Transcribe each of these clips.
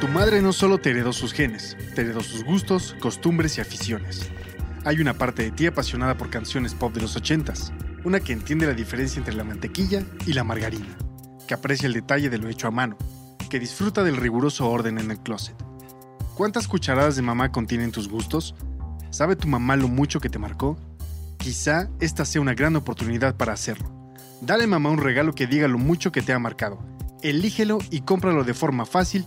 Tu madre no solo te heredó sus genes, te heredó sus gustos, costumbres y aficiones. Hay una parte de ti apasionada por canciones pop de los ochentas, una que entiende la diferencia entre la mantequilla y la margarina, que aprecia el detalle de lo hecho a mano, que disfruta del riguroso orden en el closet. ¿Cuántas cucharadas de mamá contienen tus gustos? ¿Sabe tu mamá lo mucho que te marcó? Quizá esta sea una gran oportunidad para hacerlo. Dale mamá un regalo que diga lo mucho que te ha marcado. Elígelo y cómpralo de forma fácil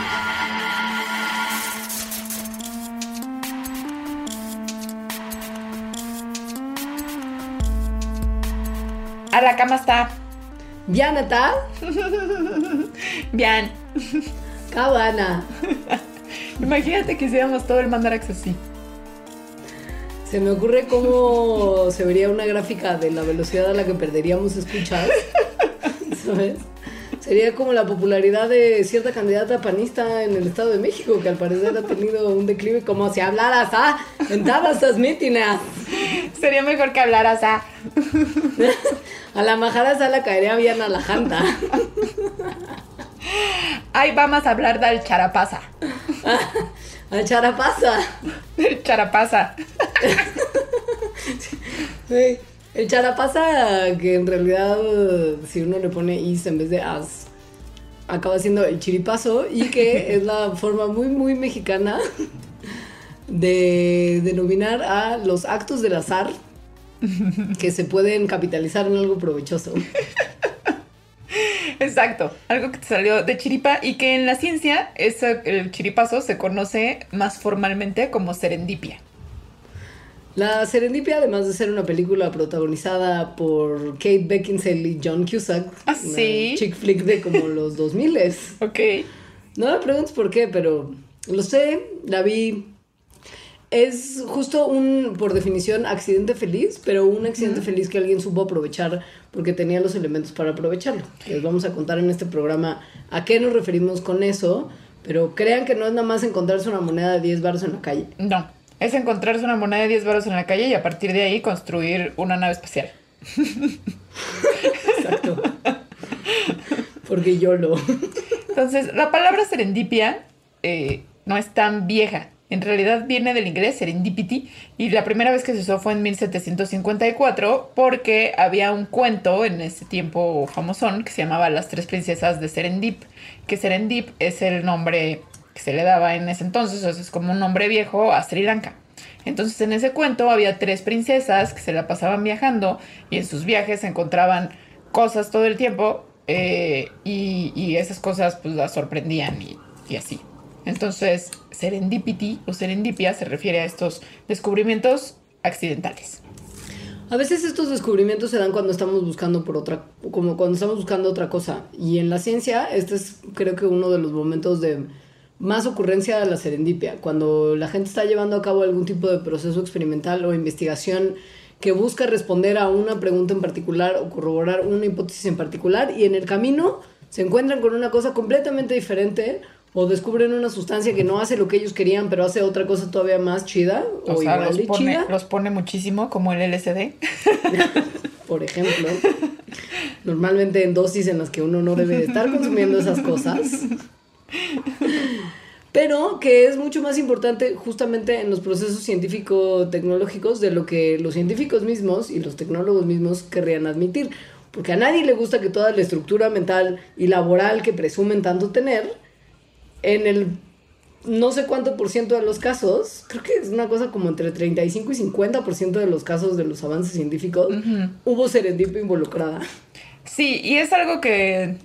la cama está. ¿Ya, Natal? Bien. Cabana. Imagínate que hiciéramos todo el Mandarax así. Se me ocurre cómo se vería una gráfica de la velocidad a la que perderíamos escuchas. ¿Sabes? Sería como la popularidad de cierta candidata panista en el Estado de México, que al parecer ha tenido un declive como si hablaras ah, en todas estas mítines. Sería mejor que hablaras a. A la majara sala caería bien a la janta. Ay, vamos a hablar del charapasa. A charapasa. Del charapasa. Sí. El charapasa, que en realidad, si uno le pone is en vez de as, acaba siendo el chiripazo y que es la forma muy, muy mexicana de denominar a los actos del azar que se pueden capitalizar en algo provechoso. Exacto. Algo que te salió de chiripa y que en la ciencia ese, el chiripazo se conoce más formalmente como serendipia. La Serendipia, además de ser una película protagonizada por Kate Beckinsale y John Cusack, ¿Ah, sí? una chick flick de como los 2000 Ok. No me preguntes por qué, pero lo sé, la vi. Es justo un, por definición, accidente feliz, pero un accidente feliz que alguien supo aprovechar porque tenía los elementos para aprovecharlo. Les vamos a contar en este programa a qué nos referimos con eso, pero crean que no es nada más encontrarse una moneda de 10 baros en la calle. No. Es encontrarse una moneda de 10 baros en la calle y a partir de ahí construir una nave espacial. Exacto. Porque yo lo. Entonces, la palabra serendipia eh, no es tan vieja. En realidad viene del inglés serendipity y la primera vez que se usó fue en 1754 porque había un cuento en ese tiempo famosón que se llamaba Las tres princesas de Serendip, que Serendip es el nombre que se le daba en ese entonces, o sea, es como un nombre viejo a Sri Lanka. Entonces en ese cuento había tres princesas que se la pasaban viajando y en sus viajes encontraban cosas todo el tiempo eh, y, y esas cosas pues las sorprendían y, y así. Entonces serendipity o serendipia se refiere a estos descubrimientos accidentales. A veces estos descubrimientos se dan cuando estamos buscando por otra, como cuando estamos buscando otra cosa. Y en la ciencia, este es creo que uno de los momentos de más ocurrencia de la serendipia, cuando la gente está llevando a cabo algún tipo de proceso experimental o investigación que busca responder a una pregunta en particular o corroborar una hipótesis en particular y en el camino se encuentran con una cosa completamente diferente o descubren una sustancia que no hace lo que ellos querían pero hace otra cosa todavía más chida o, O sea, igual los de pone, chida. los pone muchísimo como el LSD. por ejemplo, normalmente en dosis en las que uno no debe de estar consumiendo esas cosas. Pero que es mucho más importante justamente en los procesos científico-tecnológicos de lo que los científicos mismos y los tecnólogos mismos querrían admitir. Porque a nadie le gusta que toda la estructura mental y laboral que presumen tanto tener, en el no sé cuánto por ciento de los casos, creo que es una cosa como entre 35 y 50 por ciento de los casos de los avances científicos, hubo serendipia involucrada. Sí, y es algo que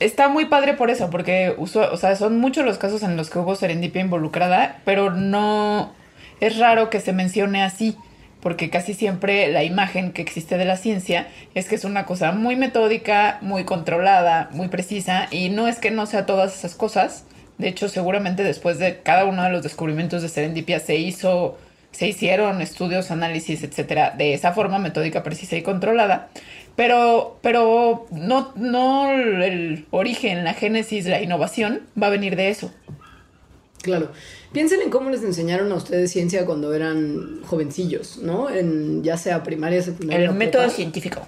está muy padre por eso, porque uso- o sea, son muchos los casos en los que hubo serendipia involucrada, pero no es raro que se mencione así, porque casi siempre la imagen que existe de la ciencia es que es una cosa muy metódica, muy controlada, muy precisa, y no es que no sea todas esas cosas. De hecho, seguramente después de cada uno de los descubrimientos de serendipia se hizo se hicieron estudios, análisis, etcétera, de esa forma metódica, precisa y controlada. Pero, pero no, no el origen, la génesis, la innovación va a venir de eso. Claro. Piensen en cómo les enseñaron a ustedes ciencia cuando eran jovencillos, ¿no? En ya sea primaria, secundaria. El método científico.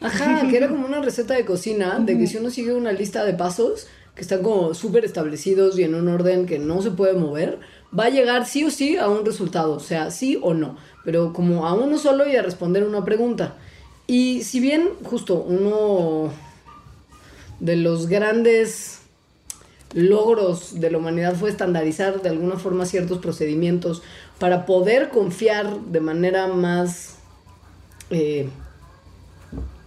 Ajá, que era como una receta de cocina, de que si uno sigue una lista de pasos que están como súper establecidos y en un orden que no se puede mover, va a llegar sí o sí a un resultado, o sea, sí o no, pero como a uno solo y a responder una pregunta. Y si bien justo uno de los grandes logros de la humanidad fue estandarizar de alguna forma ciertos procedimientos para poder confiar de manera más, eh,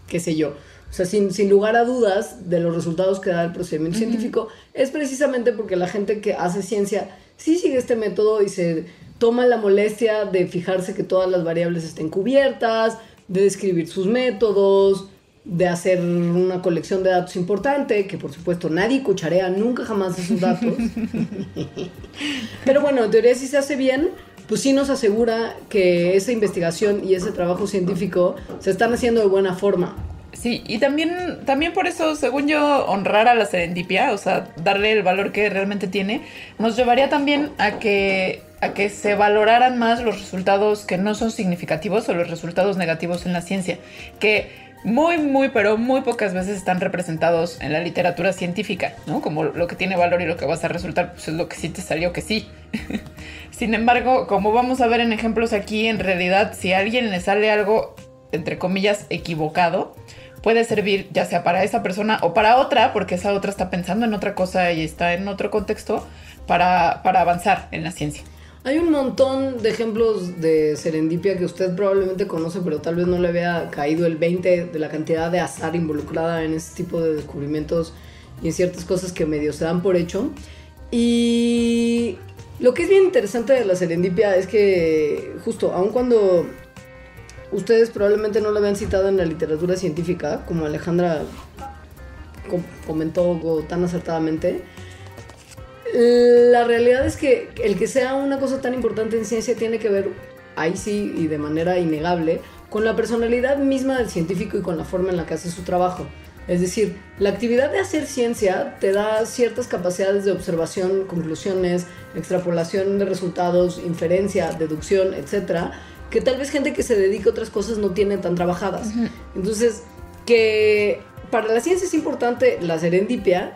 qué sé yo, o sea, sin, sin, lugar a dudas de los resultados que da el procedimiento científico, es precisamente porque la gente que hace ciencia sí sigue este método y se toma la molestia de fijarse que todas las variables estén cubiertas, de describir sus métodos, de hacer una colección de datos importante, que por supuesto nadie cucharea nunca jamás esos datos. Pero bueno, en teoría si se hace bien, pues sí nos asegura que esa investigación y ese trabajo científico se están haciendo de buena forma. Sí, y también, también por eso, según yo, honrar a la serendipia, o sea, darle el valor que realmente tiene, nos llevaría también a que, a que se valoraran más los resultados que no son significativos o los resultados negativos en la ciencia, que muy, muy, pero muy pocas veces están representados en la literatura científica, ¿no? Como lo que tiene valor y lo que vas a resultar, pues es lo que sí te salió que sí. Sin embargo, como vamos a ver en ejemplos aquí, en realidad, si a alguien le sale algo, entre comillas, equivocado, puede servir ya sea para esa persona o para otra, porque esa otra está pensando en otra cosa y está en otro contexto, para, para avanzar en la ciencia. Hay un montón de ejemplos de serendipia que usted probablemente conoce, pero tal vez no le había caído el 20 de la cantidad de azar involucrada en este tipo de descubrimientos y en ciertas cosas que medio se dan por hecho. Y lo que es bien interesante de la serendipia es que justo, aun cuando ustedes probablemente no lo habían citado en la literatura científica, como Alejandra comentó tan acertadamente, la realidad es que el que sea una cosa tan importante en ciencia tiene que ver, ahí sí y de manera innegable, con la personalidad misma del científico y con la forma en la que hace su trabajo. Es decir, la actividad de hacer ciencia te da ciertas capacidades de observación, conclusiones, extrapolación de resultados, inferencia, deducción, etcétera, que tal vez gente que se dedica a otras cosas no tiene tan trabajadas. Entonces, que para la ciencia es importante la serendipia,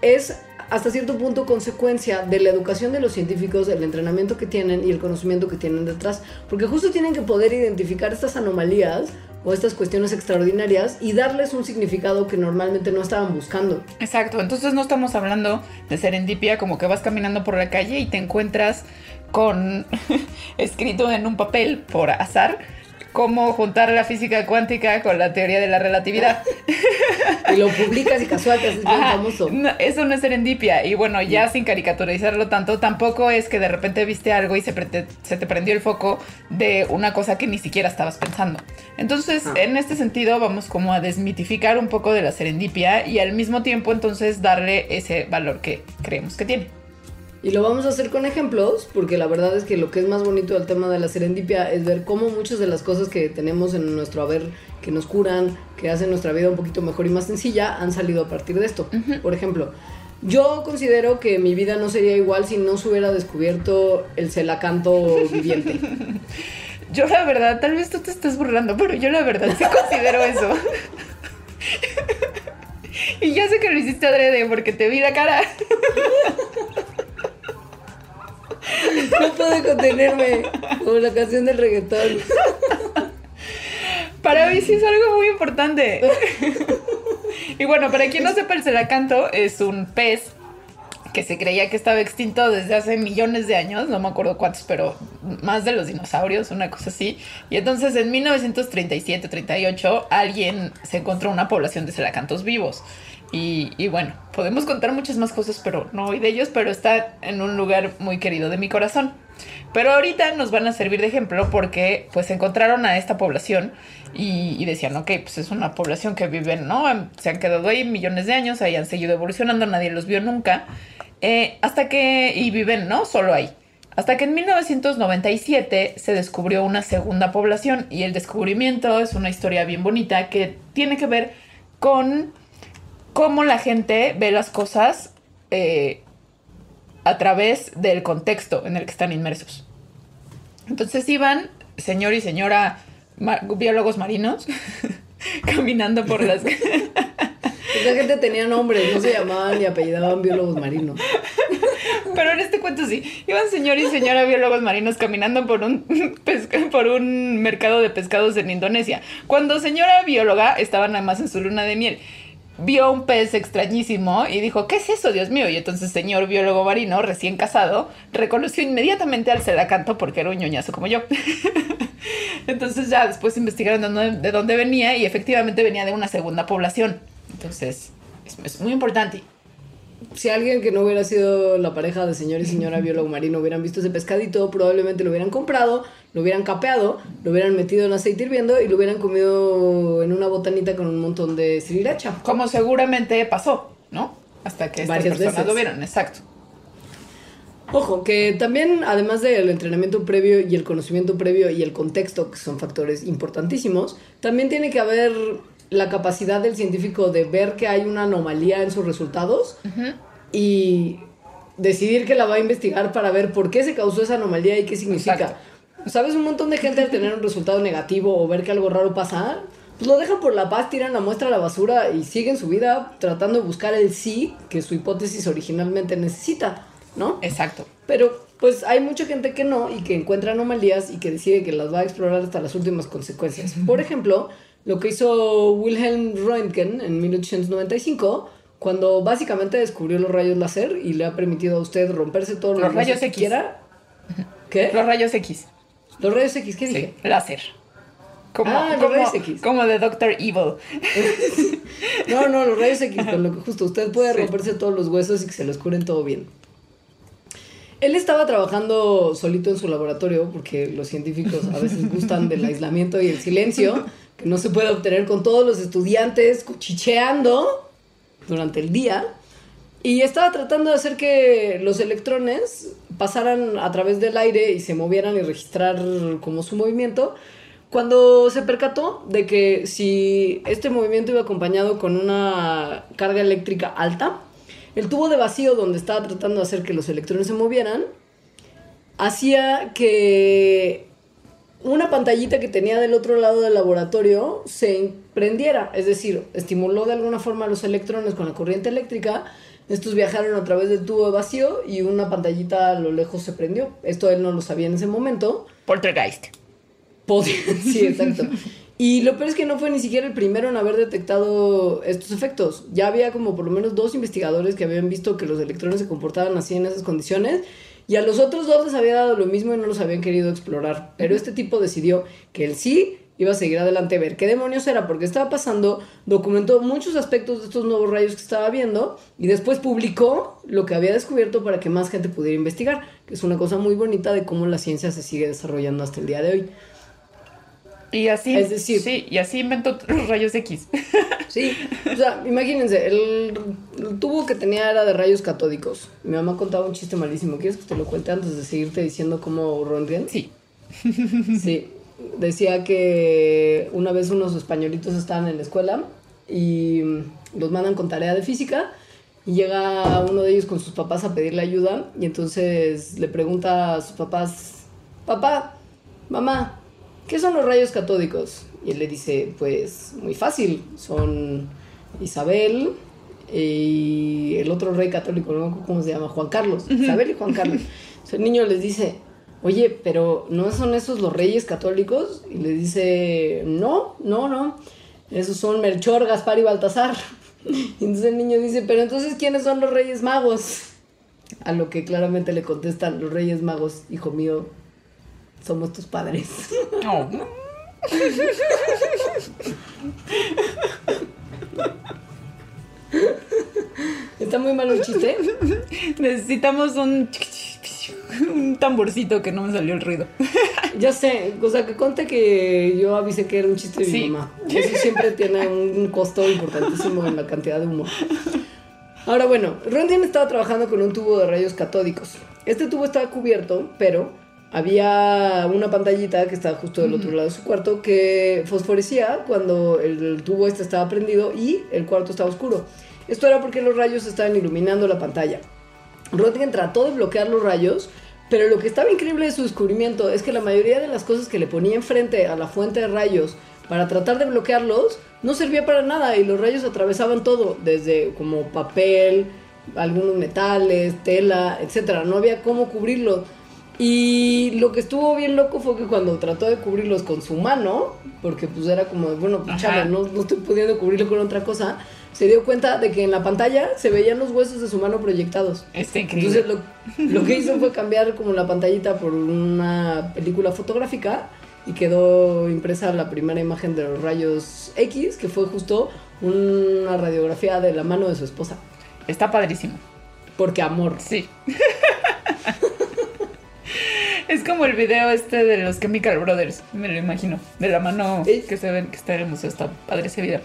es hasta cierto punto consecuencia de la educación de los científicos, el entrenamiento que tienen y el conocimiento que tienen detrás, porque justo tienen que poder identificar estas anomalías o estas cuestiones extraordinarias y darles un significado que normalmente no estaban buscando. Exacto, entonces no estamos hablando de serendipia como que vas caminando por la calle y te encuentras con escrito en un papel por azar cómo juntar la física cuántica con la teoría de la relatividad. Y lo publicas y casual es bien famoso. eso no es serendipia. Y bueno, ya sin caricaturizarlo tanto, tampoco es que de repente viste algo y se, se te prendió el foco de una cosa que ni siquiera estabas pensando. Entonces, ah. en este sentido, vamos como a desmitificar un poco de la serendipia y al mismo tiempo entonces darle ese valor que creemos que tiene. Y lo vamos a hacer con ejemplos, porque la verdad es que lo que es más bonito del tema de la serendipia es ver cómo muchas de las cosas que tenemos en nuestro haber, que nos curan, que hacen nuestra vida un poquito mejor y más sencilla, han salido a partir de esto. Por ejemplo, yo considero que mi vida no sería igual si no se hubiera descubierto el celacanto viviente. yo la verdad, tal vez tú te estés burlando, pero yo la verdad sí considero eso. y ya sé que lo hiciste adrede porque te vi la cara. No puedo contenerme, como la canción del reggaetón. Para mí sí es algo muy importante. Y bueno, para quien no sepa, el celacanto es un pez que se creía que estaba extinto desde hace millones de años, no me acuerdo cuántos, pero más de los dinosaurios, una cosa así. Y entonces en 1937-38 alguien se encontró una población de celacantos vivos. Y, bueno, podemos contar muchas más cosas, pero no hoy de ellos, pero está en un lugar muy querido de mi corazón. Pero ahorita nos van a servir de ejemplo porque pues encontraron a esta población y, decían, ok, pues es una población que viven, ¿no? Se han quedado ahí millones de años, ahí han seguido evolucionando, nadie los vio nunca, eh, hasta que, y viven, ¿no? Solo ahí. Hasta que en 1997 se descubrió una segunda población y el descubrimiento es una historia bien bonita que tiene que ver con cómo la gente ve las cosas eh, a través del contexto en el que están inmersos. Entonces iban señor y señora biólogos marinos caminando por las... Esa gente tenía nombres, no se llamaban ni apellidaban biólogos marinos. Pero en este cuento sí. Iban señor y señora biólogos marinos caminando por un, por un mercado de pescados en Indonesia. Cuando señora bióloga estaba nada más en su luna de miel. Vio un pez extrañísimo y dijo, ¿qué es eso, Dios mío? Y entonces señor biólogo marino, recién casado, reconoció inmediatamente al celacanto porque era un ñoñazo como yo. entonces ya después investigaron de dónde, de dónde venía y efectivamente venía de una segunda población. Entonces, es, es muy importante. Si alguien que no hubiera sido la pareja de señor y señora biólogo marino hubieran visto ese pescadito, probablemente lo hubieran comprado, lo hubieran capeado, lo hubieran metido en aceite hirviendo y lo hubieran comido en una botanita con un montón de sriracha. Como seguramente pasó, ¿no? Hasta que estas Varias personas veces. lo vieron, exacto. Ojo, que también, además del entrenamiento previo y el conocimiento previo y el contexto, que son factores importantísimos, también tiene que haber la capacidad del científico de ver que hay una anomalía en sus resultados y decidir que la va a investigar para ver por qué se causó esa anomalía y qué significa. Exacto. ¿Sabes? Un montón de gente al tener un resultado negativo o ver que algo raro pasa, pues lo dejan por la paz, tiran la muestra a la basura y siguen su vida tratando de buscar el sí que su hipótesis originalmente necesita, ¿no? Exacto. Pero pues hay mucha gente que no y que encuentra anomalías y que decide que las va a explorar hasta las últimas consecuencias. Por ejemplo, lo que hizo Wilhelm Röntgen en 1895 cuando básicamente descubrió los rayos láser y le ha permitido a usted romperse todos los, Los rayos que X. quiera. ¿Qué? Los rayos X. Los rayos X, ¿qué dije? Láser. Como, Ah, los como, rayos X. como de Doctor Evil. No, no, los rayos X, con lo que justo usted puede Sí. romperse todos los huesos y que se los curen todo bien. Él estaba trabajando solito en su laboratorio porque los científicos a veces gustan del aislamiento y el silencio no se puede obtener con todos los estudiantes cuchicheando durante el día. Y estaba tratando de hacer que los electrones pasaran a través del aire y se movieran y registrar como su movimiento. Cuando se percató de que si este movimiento iba acompañado con una carga eléctrica alta, el tubo de vacío donde estaba tratando de hacer que los electrones se movieran, hacía que una pantallita que tenía del otro lado del laboratorio se prendiera, es decir, estimuló de alguna forma a los electrones con la corriente eléctrica, estos viajaron a través del tubo de vacío y una pantallita a lo lejos se prendió. Esto él no lo sabía en ese momento. Poltergeist. Podía- sí, exacto. Y lo peor es que no fue ni siquiera el primero en haber detectado estos efectos. Ya había como por lo menos dos investigadores que habían visto que los electrones se comportaban así en esas condiciones. Y a los otros dos les había dado lo mismo y no los habían querido explorar. Pero este tipo decidió que él sí iba a seguir adelante a ver qué demonios era, porque estaba pasando, documentó muchos aspectos de estos nuevos rayos que estaba viendo y después publicó lo que había descubierto para que más gente pudiera investigar, que es una cosa muy bonita de cómo la ciencia se sigue desarrollando hasta el día de hoy. Y así, Es decir- sí, y así inventó los rayos X. Sí, o sea, imagínense, el, el tubo que tenía era de rayos catódicos. Mi mamá contaba un chiste malísimo. ¿Quieres que te lo cuente antes de seguirte diciendo cómo Röntgen? Sí. Sí, decía que una vez unos españolitos estaban en la escuela y los mandan con tarea de física y llega uno de ellos con sus papás a pedirle ayuda y entonces le pregunta a sus papás, papá, mamá, ¿qué son los rayos catódicos? Y él le dice, pues muy fácil, son Isabel y el otro rey católico, no cómo se llama, Juan Carlos, Isabel y Juan Carlos. Entonces el niño les dice, oye, pero ¿no son esos los reyes católicos? Y le dice, no, no, no, esos son Melchor, Gaspar y Baltasar. Y entonces el niño dice, pero entonces ¿quiénes son los reyes magos? A lo que claramente le contestan los reyes magos, hijo mío, somos tus padres. No. Está muy malo el chiste. Necesitamos un, un tamborcito que no me salió el ruido. Ya sé, o sea, que conte que yo avisé que era un chiste de mi mamá. Eso siempre tiene un costo importantísimo en la cantidad de humor. Ahora bueno, Röntgen estaba trabajando con un tubo de rayos catódicos. Este tubo estaba cubierto, pero había una pantallita que estaba justo del otro lado de su cuarto que fosforecía cuando el tubo este estaba prendido y el cuarto estaba oscuro. Esto era porque los rayos estaban iluminando la pantalla. Röntgen trató de bloquear los rayos, pero lo que estaba increíble de su descubrimiento es que la mayoría de las cosas que le ponía enfrente a la fuente de rayos para tratar de bloquearlos no servía para nada y los rayos atravesaban todo, desde como papel, algunos metales, tela, etcétera. No había cómo cubrirlo. Y lo que estuvo bien loco fue que cuando trató de cubrirlos con su mano, porque pues era como, bueno, pues, chale, no, no estoy pudiendo cubrirlo con otra cosa, se dio cuenta de que en la pantalla se veían los huesos de su mano proyectados. Está increíble. Entonces lo, lo que hizo fue cambiar como la pantallita por una película fotográfica y quedó impresa la primera imagen de los rayos X, que fue justo una radiografía de la mano de su esposa. Está padrísimo. Porque amor. Sí. es como el video este de los Chemical Brothers, me lo imagino. De la mano que se ven que está en el museo. Está padre ese video.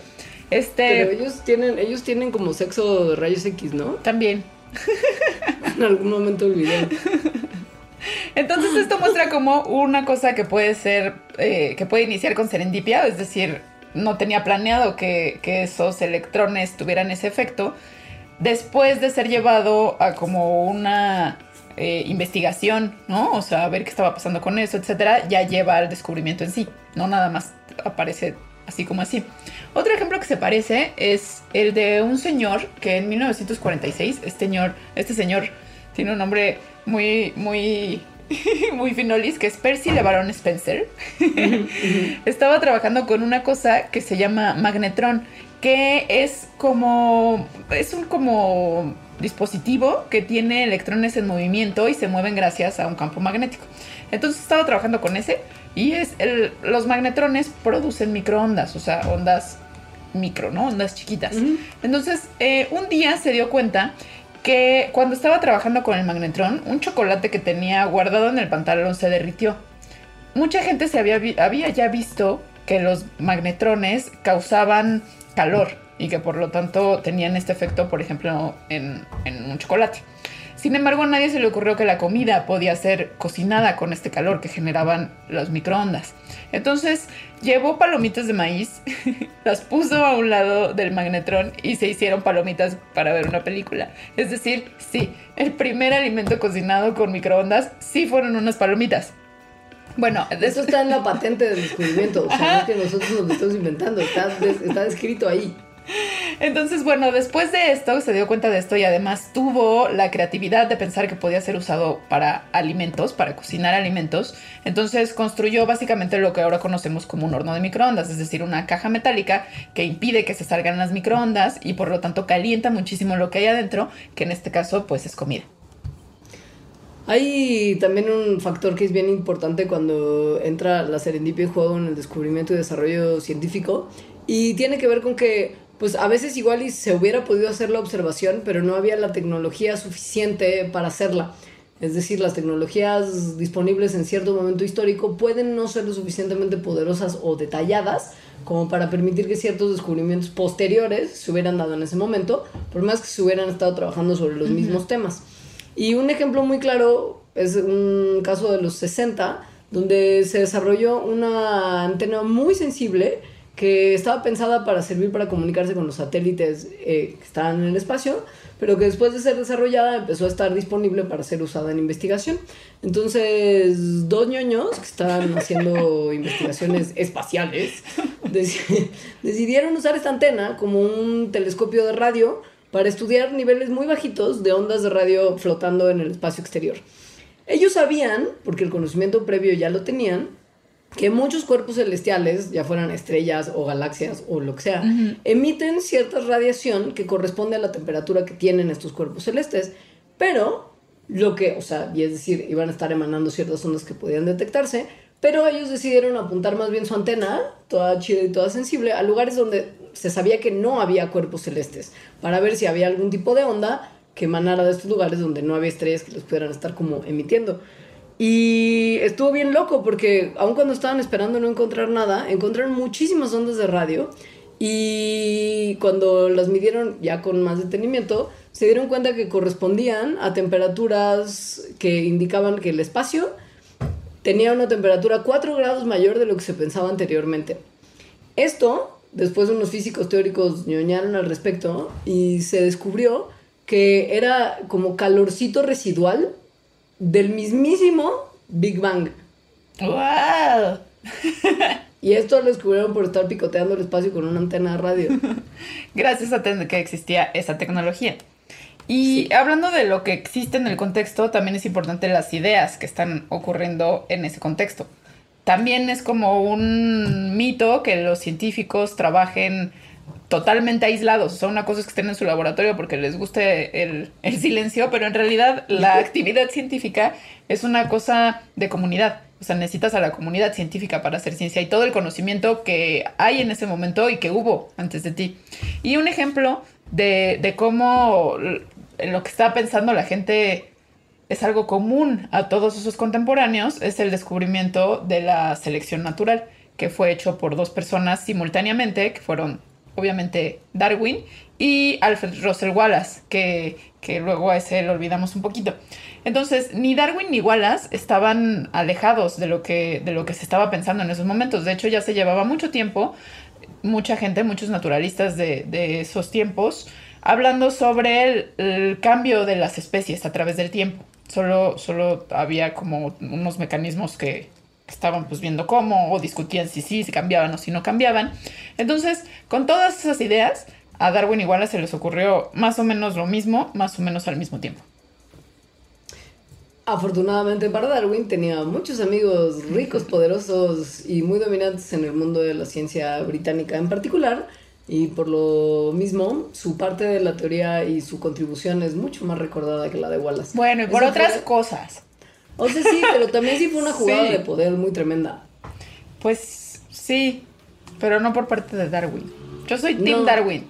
Pero Este ellos tienen, ellos tienen como sexo de rayos X, ¿no? también. En algún momento del video. Entonces esto muestra como una cosa que puede ser, eh, que puede iniciar con serendipia, es decir, no tenía planeado que, que esos electrones tuvieran ese efecto, después de ser llevado a como una eh, investigación, ¿no? O sea, ver qué estaba pasando con eso, etcétera, ya lleva al descubrimiento en sí, no nada más aparece así como así. Otro ejemplo que se parece es el de un señor que en 1946, este señor, este señor tiene un nombre muy, muy, muy finolis, que es Percy LeBaron Spencer. Estaba trabajando con una cosa que se llama magnetron, que es como, es un como dispositivo que tiene electrones en movimiento y se mueven gracias a un campo magnético. Entonces estaba trabajando con ese y es el- los magnetrones producen microondas, o sea, ondas micro, ¿no? Ondas chiquitas. Entonces, eh, un día se dio cuenta que cuando estaba trabajando con el magnetrón, un chocolate que tenía guardado en el pantalón se derritió. Mucha gente se había, ya visto que los magnetrones causaban calor y que por lo tanto tenían este efecto, por ejemplo, en un chocolate. Sin embargo, a nadie se le ocurrió que la comida podía ser cocinada con este calor que generaban los microondas. Entonces llevó palomitas de maíz, las puso a un lado del magnetrón y se hicieron palomitas para ver una película. Es decir, sí, el primer alimento cocinado con microondas sí fueron unas palomitas. Bueno, Eso eso está en la patente del descubrimiento. O sea, no es que nosotros nos lo estamos inventando. Está, está descrito ahí. Entonces, bueno, después de esto, se dio cuenta de esto y además tuvo la creatividad de pensar que podía ser usado para alimentos, para cocinar alimentos. Entonces construyó básicamente lo que ahora conocemos como un horno de microondas, es decir, una caja metálica que impide que se salgan las microondas y por lo tanto calienta muchísimo lo que hay adentro, que en este caso pues es comida. Hay también un factor que es bien importante cuando entra la serendipia en juego en el descubrimiento y desarrollo científico y tiene que ver con que pues a veces igual y se hubiera podido hacer la observación pero no había la tecnología suficiente para hacerla. Es decir, las tecnologías disponibles en cierto momento histórico pueden no ser lo suficientemente poderosas o detalladas como para permitir que ciertos descubrimientos posteriores se hubieran dado en ese momento, por más que se hubieran estado trabajando sobre los mismos temas. Y un ejemplo muy claro es un caso de los 60, donde se desarrolló una antena muy sensible que estaba pensada para servir para comunicarse con los satélites eh, que estaban en el espacio, pero que después de ser desarrollada empezó a estar disponible para ser usada en investigación. Entonces, dos ñoños que estaban haciendo investigaciones espaciales deci- decidieron usar esta antena como un telescopio de radio para estudiar niveles muy bajitos de ondas de radio flotando en el espacio exterior. Ellos sabían, porque el conocimiento previo ya lo tenían, que muchos cuerpos celestiales, ya fueran estrellas o galaxias o lo que sea, emiten cierta radiación que corresponde a la temperatura que tienen estos cuerpos celestes, pero lo que, o sea, y es decir, iban a estar emanando ciertas ondas que podían detectarse, pero ellos decidieron apuntar más bien su antena, toda chida y toda sensible, a lugares donde se sabía que no había cuerpos celestes, para ver si había algún tipo de onda que emanara de estos lugares donde no había estrellas que los pudieran estar como emitiendo. Y estuvo bien loco porque aun cuando estaban esperando no encontrar nada, encontraron muchísimas ondas de radio y cuando las midieron ya con más detenimiento, se dieron cuenta que correspondían a temperaturas que indicaban que el espacio tenía una temperatura 4 grados mayor de lo que se pensaba anteriormente. Esto, después unos físicos teóricos ñoñaron al respecto y se descubrió que era como calorcito residual del mismísimo Big Bang. ¡Wow! Y esto lo descubrieron por estar picoteando el espacio con una antena de radio. Gracias a que existía esa tecnología. Y hablando de lo que existe en el contexto, también es importante las ideas que están ocurriendo en ese contexto. También es como un mito que los científicos trabajen totalmente aislados. O sea, una cosa es que estén en su laboratorio porque les guste el, el silencio, pero en realidad la actividad científica es una cosa de comunidad. O sea, necesitas a la comunidad científica para hacer ciencia y todo el conocimiento que hay en ese momento y que hubo antes de ti. Y un ejemplo de, de cómo lo que estaba pensando la gente es algo común a todos esos contemporáneos, es el descubrimiento de la selección natural, que fue hecho por dos personas simultáneamente, que fueron obviamente Darwin y Alfred Russel Wallace, que, que luego a ese lo olvidamos un poquito. Entonces, ni Darwin ni Wallace estaban alejados de lo que, de lo que se estaba pensando en esos momentos. De hecho, ya se llevaba mucho tiempo, mucha gente, muchos naturalistas de, de esos tiempos, hablando sobre el, cambio de las especies a través del tiempo. Solo, solo había como unos mecanismos que estaban pues viendo cómo o discutían si sí, si cambiaban o si no cambiaban. Entonces, con todas esas ideas, a Darwin igual se les ocurrió más o menos lo mismo, más o menos al mismo tiempo. Afortunadamente para Darwin tenía muchos amigos ricos, poderosos y muy dominantes en el mundo de la ciencia británica en particular, y por lo mismo, su parte de la teoría y su contribución es mucho más recordada que la de Wallace. Bueno, y por otras cosas. O sea, sí, pero también sí fue una jugada de poder muy tremenda. Pues sí, pero no por parte de Darwin. Yo soy Tim Darwin.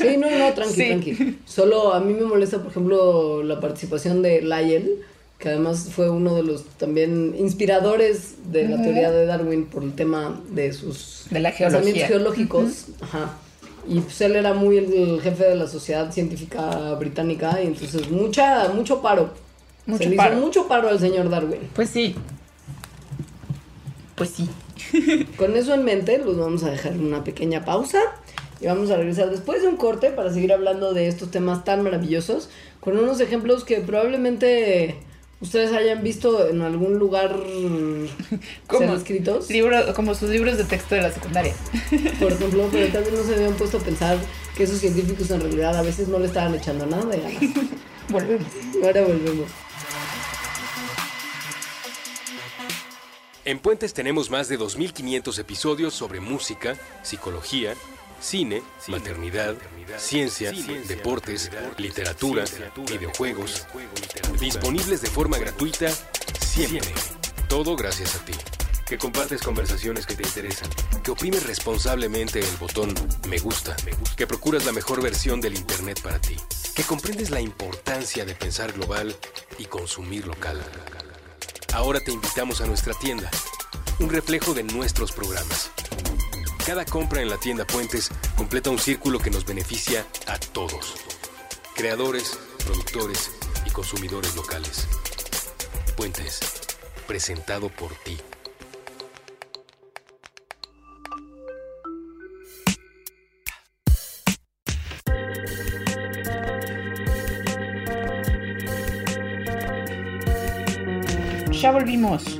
Sí, no, no, tranqui, tranqui. Solo a mí me molesta, por ejemplo, la participación de Lyell que además fue uno de los también inspiradores de la teoría de Darwin por el tema de sus de la geología. geológicos. Ajá. Y pues él era muy el, jefe de la sociedad científica británica y entonces mucha, mucho paro. Mucho Se le hizo mucho paro al señor Darwin. Pues sí. Pues sí. Con eso en mente, los vamos a dejar una pequeña pausa y vamos a regresar después de un corte para seguir hablando de estos temas tan maravillosos con unos ejemplos que probablemente ustedes hayan visto en algún lugar como escritos. como sus libros de texto de la secundaria. Por ejemplo, pero vez no se habían puesto a pensar que esos científicos en realidad a veces no le estaban echando nada de ganas. volvemos. Ahora volvemos. En Puentes tenemos más de 2.500 episodios sobre música, psicología, cine, maternidad, ciencia, deportes, literatura, videojuegos, disponibles de forma gratuita siempre. Todo gracias a ti. Que compartes conversaciones que te interesan, que oprimes responsablemente el botón me gusta, que procuras la mejor versión del Internet para ti, que comprendes la importancia de pensar global y consumir local. Ahora te invitamos a nuestra tienda, un reflejo de nuestros programas cada compra en la tienda Puentes completa un círculo que nos beneficia a todos. Creadores, productores y consumidores locales. Puentes, presentado por ti. Volvimos.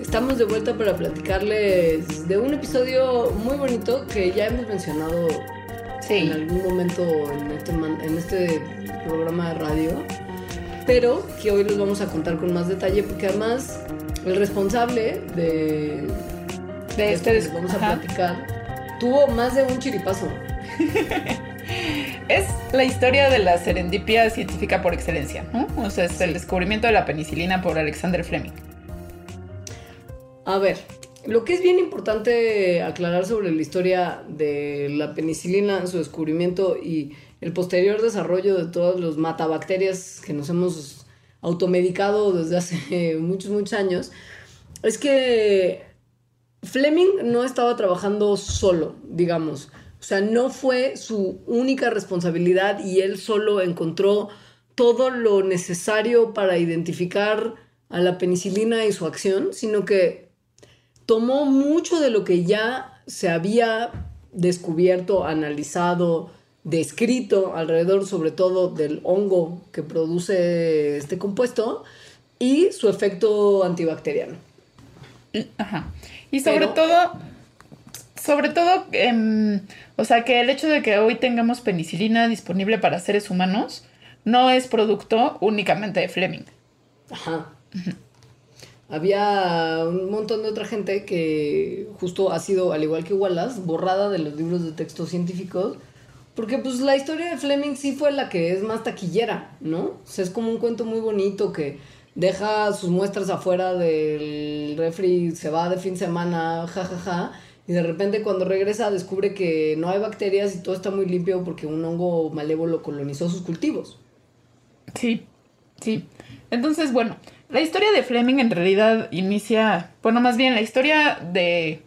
Estamos de vuelta para platicarles de un episodio muy bonito que ya hemos mencionado en algún momento en este, en este programa de radio, pero que hoy les vamos a contar con más detalle porque además el responsable de, de este les vamos a platicar tuvo más de un chiripazo. es la historia de la serendipia científica por excelencia, ¿no? O sea, es el descubrimiento de la penicilina por Alexander Fleming. A ver, lo que es bien importante aclarar sobre la historia de la penicilina, su descubrimiento y el posterior desarrollo de todos los matabacterias que nos hemos automedicado desde hace muchos, muchos años, es que Fleming no estaba trabajando solo, digamos. O sea, no fue su única responsabilidad y él solo encontró todo lo necesario para identificar a la penicilina y su acción, sino que tomó mucho de lo que ya se había descubierto, analizado, descrito alrededor sobre todo del hongo que produce este compuesto y su efecto antibacteriano. Ajá. Y sobre Pero- todo, sobre todo, em, o sea, que el hecho de que hoy tengamos penicilina disponible para seres humanos no es producto únicamente de Fleming. Ajá. Había un montón de otra gente que justo ha sido, al igual que Wallace, borrada de los libros de textos científicos, porque pues la historia de Fleming sí fue la que es más taquillera, ¿no? O sea, es como un cuento muy bonito que deja sus muestras afuera del refri, se va de fin de semana, jajaja, ja, ja, y de repente cuando regresa descubre que no hay bacterias y todo está muy limpio porque un hongo malévolo colonizó sus cultivos. Sí, sí. Entonces, bueno, la historia de Fleming en realidad inicia, bueno, más bien la historia de,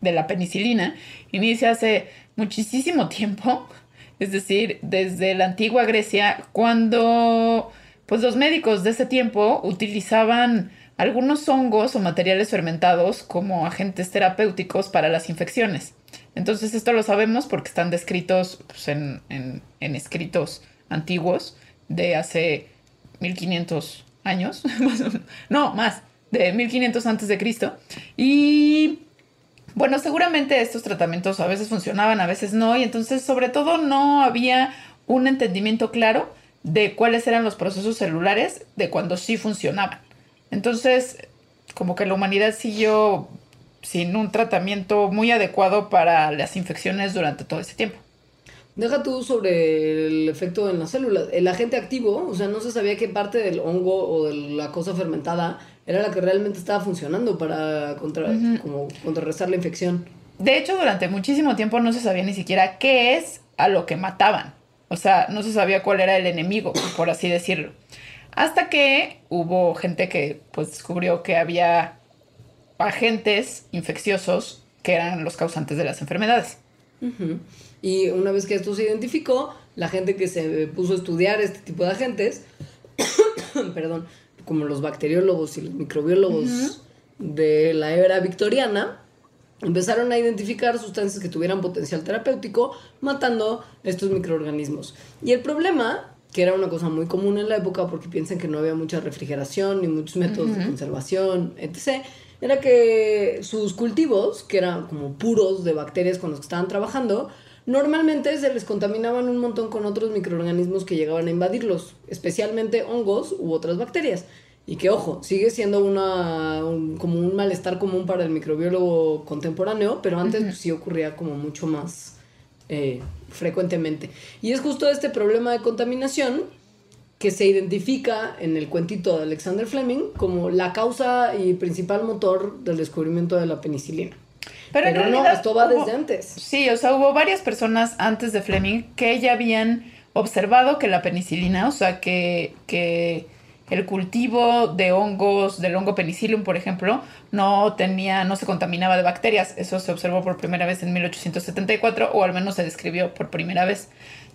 de la penicilina inicia hace muchísimo tiempo, es decir, desde la antigua Grecia, cuando pues los médicos de ese tiempo utilizaban algunos hongos o materiales fermentados como agentes terapéuticos para las infecciones. Entonces esto lo sabemos porque están descritos pues, en, en- escritos antiguos de hace 1500 años, no, más, de 1500 antes de Cristo. Y bueno, seguramente estos tratamientos a veces funcionaban, a veces no, y entonces sobre todo no había un entendimiento claro de cuáles eran los procesos celulares de cuando sí funcionaban. Entonces, como que la humanidad siguió sin un tratamiento muy adecuado para las infecciones durante todo ese tiempo. Deja tú sobre el efecto en las células. El agente activo, o sea, no se sabía qué parte del hongo o de la cosa fermentada era la que realmente estaba funcionando para contra, como contrarrestar la infección. De hecho, durante muchísimo tiempo no se sabía ni siquiera qué es a lo que mataban. O sea, no se sabía cuál era el enemigo, por así decirlo. Hasta que hubo gente que pues descubrió que había agentes infecciosos que eran los causantes de las enfermedades. Y una vez que esto se identificó, la gente que se puso a estudiar este tipo de agentes, perdón, como los bacteriólogos y los microbiólogos de la era victoriana, empezaron a identificar sustancias que tuvieran potencial terapéutico, matando estos microorganismos. Y el problema, que era una cosa muy común en la época, porque piensan que no había mucha refrigeración ni muchos métodos de conservación, etc., era que sus cultivos, que eran como puros de bacterias con los que estaban trabajando, normalmente se les contaminaban un montón con otros microorganismos que llegaban a invadirlos, especialmente hongos u otras bacterias. Y que, ojo, sigue siendo una, un- como un malestar común para el microbiólogo contemporáneo, pero antes pues, sí ocurría como mucho más eh, frecuentemente. Y es justo este problema de contaminación que se identifica en el cuentito de Alexander Fleming como la causa y principal motor del descubrimiento de la penicilina. Pero, en no, esto va hubo- desde antes. Sí, o sea, hubo varias personas antes de Fleming que ya habían observado que la penicilina, o sea, que, que el cultivo de hongos, del hongo penicillium, por ejemplo, no tenía, no se contaminaba de bacterias. Eso se observó por primera vez en 1874, o al menos se describió por primera vez.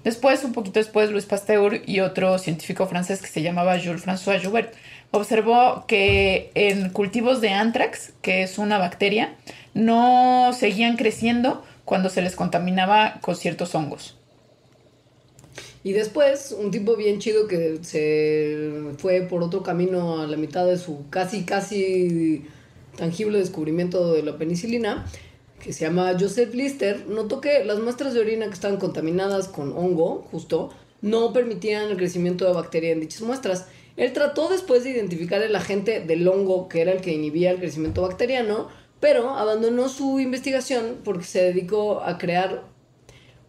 Después, un poquito después, Louis Pasteur y otro científico francés que se llamaba Jules François Joubert observó que en cultivos de anthrax, que es una bacteria, no seguían creciendo cuando se les contaminaba con ciertos hongos. Y después, un tipo bien chido que se fue por otro camino a la mitad de su casi, casi tangible descubrimiento de la penicilina, que se llama Joseph Lister, notó que las muestras de orina que estaban contaminadas con hongo, justo, no permitían el crecimiento de bacteria en dichas muestras. Él trató después de identificar el agente del hongo, que era el que inhibía el crecimiento bacteriano, pero abandonó su investigación porque se dedicó a crear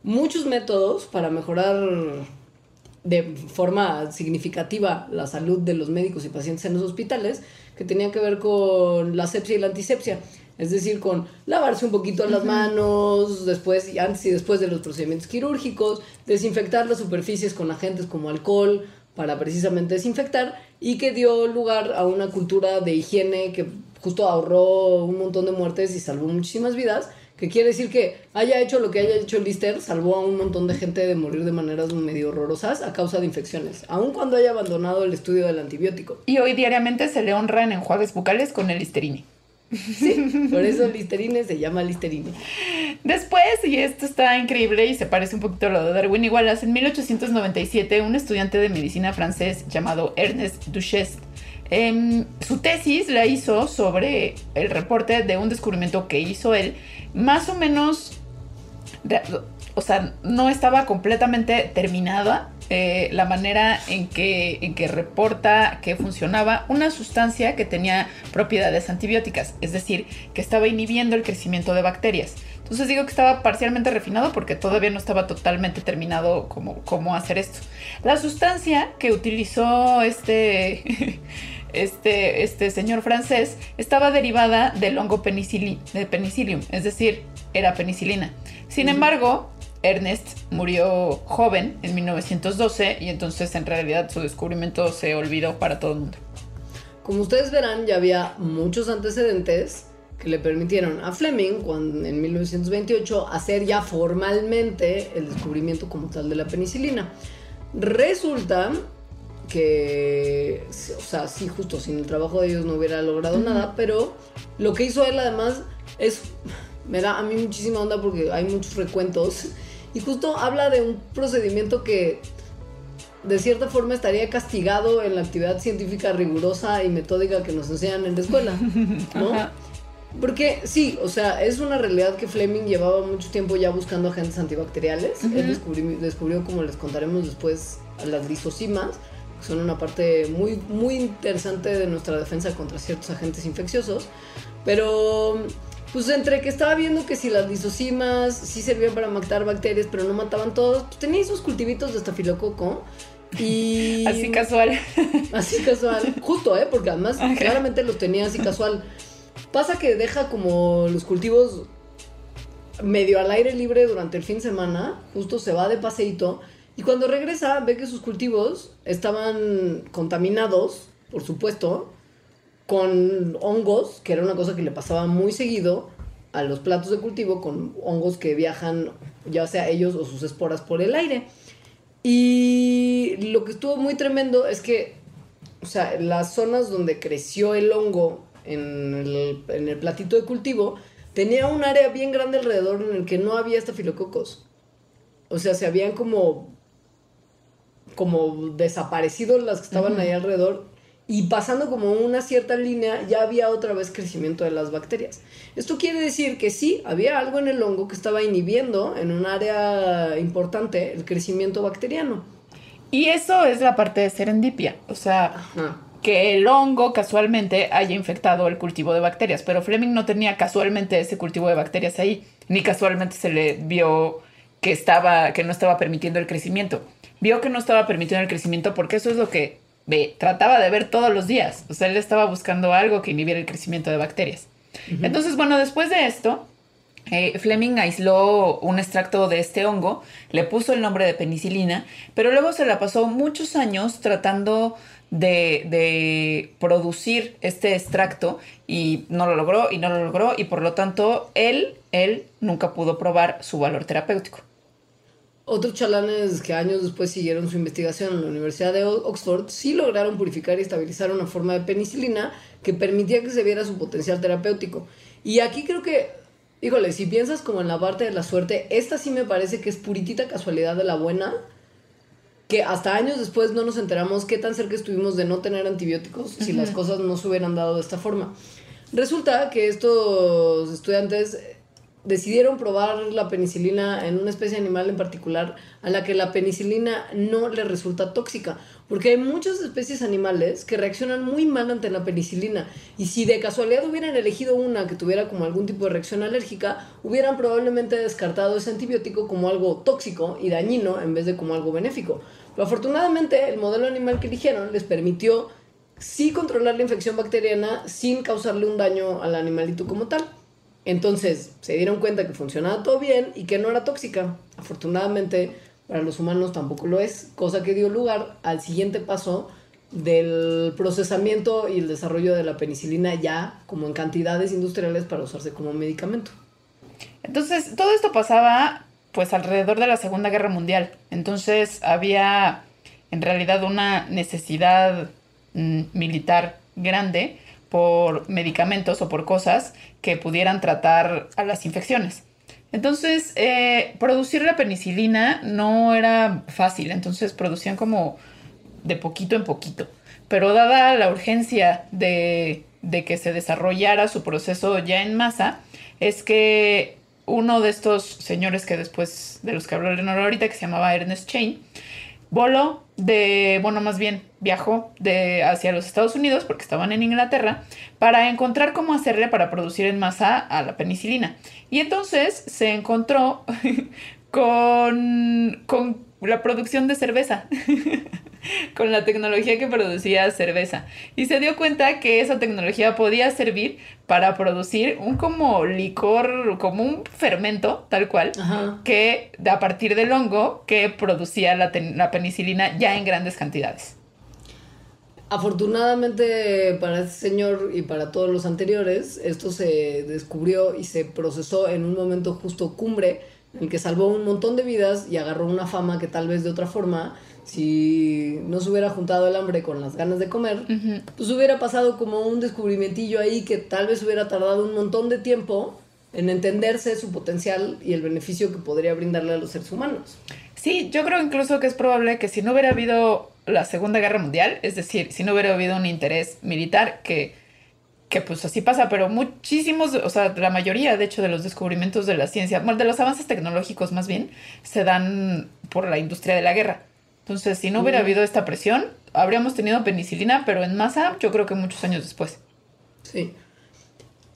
muchos métodos para mejorar de forma significativa la salud de los médicos y pacientes en los hospitales que tenían que ver con la sepsia y la antisepsia. Es decir, con lavarse un poquito las manos, después y antes y después de los procedimientos quirúrgicos, desinfectar las superficies con agentes como alcohol para precisamente desinfectar y que dio lugar a una cultura de higiene que justo ahorró un montón de muertes y salvó muchísimas vidas, que quiere decir que haya hecho lo que haya hecho Lister, salvó a un montón de gente de morir de maneras medio horrorosas a causa de infecciones, aun cuando haya abandonado el estudio del antibiótico. Y hoy diariamente se le honra en enjuagues bucales con el Listerine. Sí, por eso Listerine se llama Listerine. Después, y esto está increíble y se parece un poquito a lo de Darwin Igualas, en 1897 un estudiante de medicina francés llamado Ernest Duchesne em, su tesis la hizo sobre el reporte de un descubrimiento que hizo él, más o menos, o sea, no estaba completamente terminada, eh, la manera en que, en que reporta que funcionaba una sustancia que tenía propiedades antibióticas, es decir, que estaba inhibiendo el crecimiento de bacterias. Entonces digo que estaba parcialmente refinado porque todavía no estaba totalmente terminado cómo, cómo hacer esto. La sustancia que utilizó este, este, este señor francés estaba derivada del hongo de penicillium, es decir, era penicilina. Sin embargo, Ernest murió joven en 1912 y entonces en realidad su descubrimiento se olvidó para todo el mundo. Como ustedes verán, ya había muchos antecedentes que le permitieron a Fleming cuando, en 1928 hacer ya formalmente el descubrimiento como tal de la penicilina. Resulta que, o sea, sí, justo sin el trabajo de ellos no hubiera logrado nada, pero lo que hizo él además es, me da a mí muchísima onda porque hay muchos recuentos y justo habla de un procedimiento que de cierta forma estaría castigado en la actividad científica rigurosa y metódica que nos enseñan en la escuela, ¿no? Porque sí, o sea, es una realidad que Fleming llevaba mucho tiempo ya buscando agentes antibacteriales. Él descubrió, descubrió, como les contaremos después, las lisocimas, que son una parte muy, muy interesante de nuestra defensa contra ciertos agentes infecciosos. Pero pues entre que estaba viendo que si las lisocimas sí servían para matar bacterias, pero no mataban todos, pues tenía esos cultivitos de estafilococo. Y... Así casual. Así casual. Justo, ¿eh? Porque además claramente los tenía así casual. Pasa que deja como los cultivos medio al aire libre durante el fin de semana, justo se va de paseíto y cuando regresa ve que sus cultivos estaban contaminados, por supuesto, con hongos, que era una cosa que le pasaba muy seguido a los platos de cultivo, con hongos que viajan ya sea ellos o sus esporas por el aire. Y lo que estuvo muy tremendo es que, o sea, las zonas donde creció el hongo en el, en el platito de cultivo, tenía un área bien grande alrededor en el que no había estafilococos. O sea, se habían como como desaparecido las que estaban ahí alrededor y pasando como una cierta línea ya había otra vez crecimiento de las bacterias. Esto quiere decir que sí, había algo en el hongo que estaba inhibiendo en un área importante el crecimiento bacteriano. Y eso es la parte de serendipia, o sea, que el hongo casualmente haya infectado el cultivo de bacterias, pero Fleming no tenía casualmente ese cultivo de bacterias ahí, ni casualmente se le vio que estaba que no estaba permitiendo el crecimiento. Vio que no estaba permitiendo el crecimiento porque eso es lo que trataba de ver todos los días. O sea, él estaba buscando algo que inhibiera el crecimiento de bacterias. Entonces, bueno, después de esto, eh, Fleming aisló un extracto de este hongo, le puso el nombre de penicilina, pero luego se la pasó muchos años tratando de, producir este extracto y no lo logró y no lo logró y por lo tanto él, él nunca pudo probar su valor terapéutico. Otros chalanes que años después siguieron su investigación en la Universidad de Oxford sí lograron purificar y estabilizar una forma de penicilina que permitía que se viera su potencial terapéutico. Y aquí creo que, híjole, si piensas como en la parte de la suerte, esta sí me parece que es puritita casualidad de la buena, que hasta años después no nos enteramos qué tan cerca estuvimos de no tener antibióticos si las cosas no se hubieran dado de esta forma. Resulta que estos estudiantes decidieron probar la penicilina en una especie animal en particular a la que la penicilina no le resulta tóxica, porque hay muchas especies animales que reaccionan muy mal ante la penicilina y si de casualidad hubieran elegido una que tuviera como algún tipo de reacción alérgica, hubieran probablemente descartado ese antibiótico como algo tóxico y dañino en vez de como algo benéfico. Pero afortunadamente el modelo animal que eligieron les permitió sí controlar la infección bacteriana sin causarle un daño al animalito como tal. Entonces se dieron cuenta que funcionaba todo bien y que no era tóxica. Afortunadamente para los humanos tampoco lo es, cosa que dio lugar al siguiente paso del procesamiento y el desarrollo de la penicilina ya como en cantidades industriales para usarse como medicamento. Entonces, todo esto pasaba pues alrededor de la Segunda Guerra Mundial. Entonces, había en realidad una necesidad mm, militar grande por medicamentos o por cosas que pudieran tratar a las infecciones. Entonces, eh, producir la penicilina no era fácil, entonces producían como de poquito en poquito. Pero dada la urgencia de, que se desarrollara su proceso ya en masa, es que uno de estos señores que después, de los que habló Leonor ahorita, que se llamaba Ernest Chain, voló de, bueno, más bien viajó de, hacia los Estados Unidos, porque estaban en Inglaterra, para encontrar cómo hacerle para producir en masa a la penicilina. Y entonces se encontró con, con la producción de cerveza. con la tecnología que producía cerveza. Y se dio cuenta que esa tecnología podía servir para producir un como licor, como un fermento, tal cual, que a partir del hongo que producía la, la penicilina ya en grandes cantidades. Afortunadamente para este señor y para todos los anteriores, esto se descubrió y se procesó en un momento justo cumbre en el que salvó un montón de vidas y agarró una fama que tal vez de otra forma si no se hubiera juntado el hambre con las ganas de comer, pues hubiera pasado como un descubrimientillo ahí que tal vez hubiera tardado un montón de tiempo en entenderse su potencial y el beneficio que podría brindarle a los seres humanos. Sí, yo creo incluso que es probable que si no hubiera habido la Segunda Guerra Mundial, es decir, si no hubiera habido un interés militar, que, que pues así pasa, pero muchísimos, o sea, la mayoría de hecho de los descubrimientos de la ciencia, bueno, de los avances tecnológicos más bien, se dan por la industria de la guerra. Entonces, si no hubiera habido esta presión, habríamos tenido penicilina, pero en masa, yo creo que muchos años después. Sí.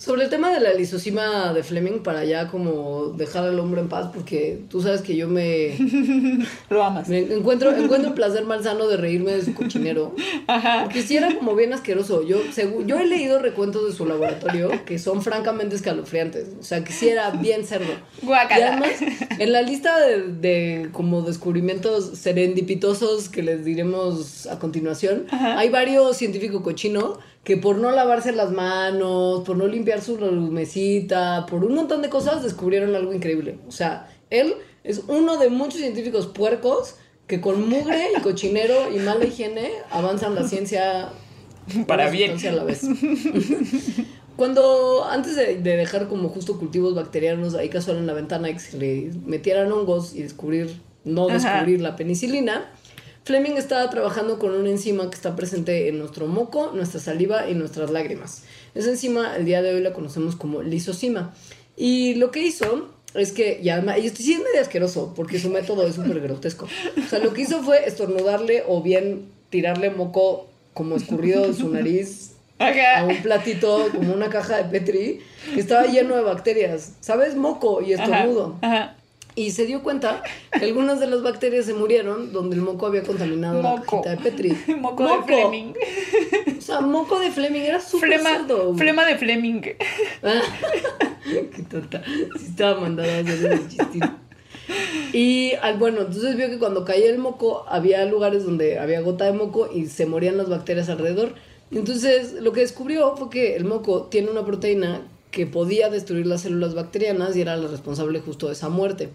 Sobre el tema de la lisocima de Fleming, para ya como dejar al hombre en paz, porque tú sabes que yo me... Lo amas. Me encuentro, encuentro placer malsano de reírme de su cochinero. Ajá. Porque sí era como bien asqueroso. Yo, yo he leído recuentos de su laboratorio que son francamente escalofriantes. O sea, que sí era bien cerdo. Guacala. Y además, en la lista de, de como descubrimientos serendipitosos que les diremos a continuación, hay varios científicos cochinos que por no lavarse las manos, por no limpiar su mesita, por un montón de cosas, descubrieron algo increíble. O sea, él es uno de muchos científicos puercos que con mugre y cochinero y mala higiene avanzan la ciencia para bien. A la vez. Cuando antes de, dejar como justo cultivos bacterianos ahí casual en la ventana y que se le metieran hongos y descubrir, no descubrir la penicilina, Fleming estaba trabajando con una enzima que está presente en nuestro moco, nuestra saliva y nuestras lágrimas. Esa enzima, el día de hoy la conocemos como lisocima. Y lo que hizo es que, y además, y esto sí es medio asqueroso, porque su método es súper grotesco. O sea, lo que hizo fue estornudarle o bien tirarle moco como escurrido de su nariz a un platito, como una caja de Petri, que estaba lleno de bacterias. ¿Sabes? Moco y estornudo. ajá y se dio cuenta que algunas de las bacterias se murieron donde el moco había contaminado la cajita de Petri. moco, de Fleming. O sea, moco de Fleming era súper flema, flema de Fleming. Qué tonta. Sí estaba mandada a hacer el chistín. Y bueno, entonces vio que cuando caía el moco había lugares donde había gota de moco y se morían las bacterias alrededor. Entonces lo que descubrió fue que el moco tiene una proteína que podía destruir las células bacterianas y era la responsable justo de esa muerte.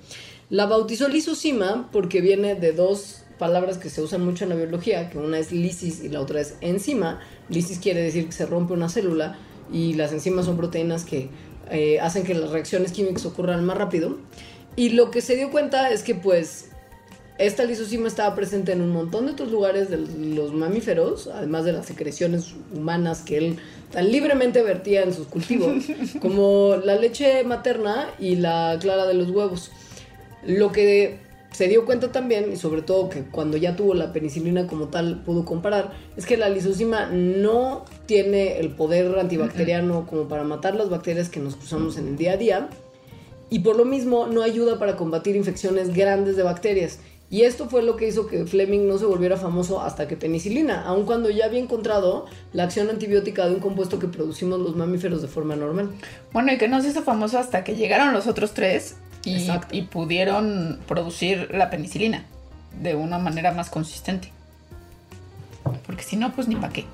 La bautizó lisocima porque viene de dos palabras que se usan mucho en la biología, que una es lisis y la otra es enzima. Lisis quiere decir que se rompe una célula y las enzimas son proteínas que eh, hacen que las reacciones químicas ocurran más rápido. Y lo que se dio cuenta es que pues esta lisocima estaba presente en un montón de otros lugares de los mamíferos, además de las secreciones humanas que él tan libremente vertía en sus cultivos, como la leche materna y la clara de los huevos. Lo que se dio cuenta también, y sobre todo que cuando ya tuvo la penicilina como tal pudo comparar, es que la lisocima no tiene el poder antibacteriano como para matar las bacterias que nos cruzamos en el día a día, y por lo mismo no ayuda para combatir infecciones grandes de bacterias. Y esto fue lo que hizo que Fleming no se volviera famoso hasta que penicilina, aun cuando ya había encontrado la acción antibiótica de un compuesto que producimos los mamíferos de forma normal. Bueno, y que no se hizo famoso hasta que llegaron los otros tres y, y pudieron producir la penicilina de una manera más consistente. porque si no, pues ni para qué.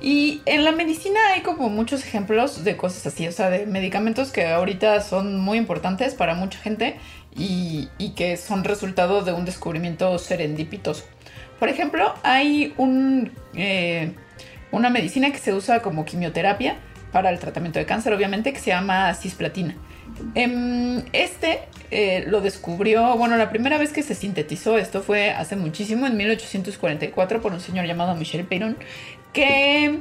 Y en la medicina hay como muchos ejemplos de cosas así, o sea, de medicamentos que ahorita son muy importantes para mucha gente y, que son resultado de un descubrimiento serendipitoso. Por ejemplo, hay un, eh, una medicina que se usa como quimioterapia para el tratamiento de cáncer, obviamente, que se llama cisplatina. Em, este eh, lo descubrió, bueno, la primera vez que se sintetizó esto fue hace muchísimo, en 1844, por un señor llamado Michel Peyron, que,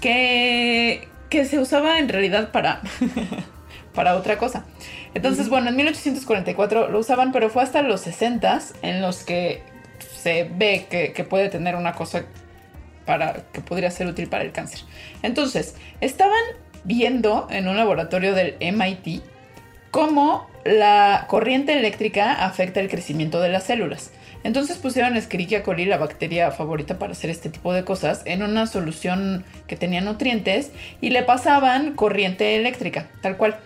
que, que se usaba en realidad para, para otra cosa. Entonces, bueno, en 1844 lo usaban, pero fue hasta los 60 en los que se ve que, que puede tener una cosa para que podría ser útil para el cáncer. Entonces, estaban viendo en un laboratorio del MIT cómo la corriente eléctrica afecta el crecimiento de las células. Entonces pusieron Escherichia coli, la bacteria favorita para hacer este tipo de cosas, en una solución que tenía nutrientes y le pasaban corriente eléctrica, tal cual.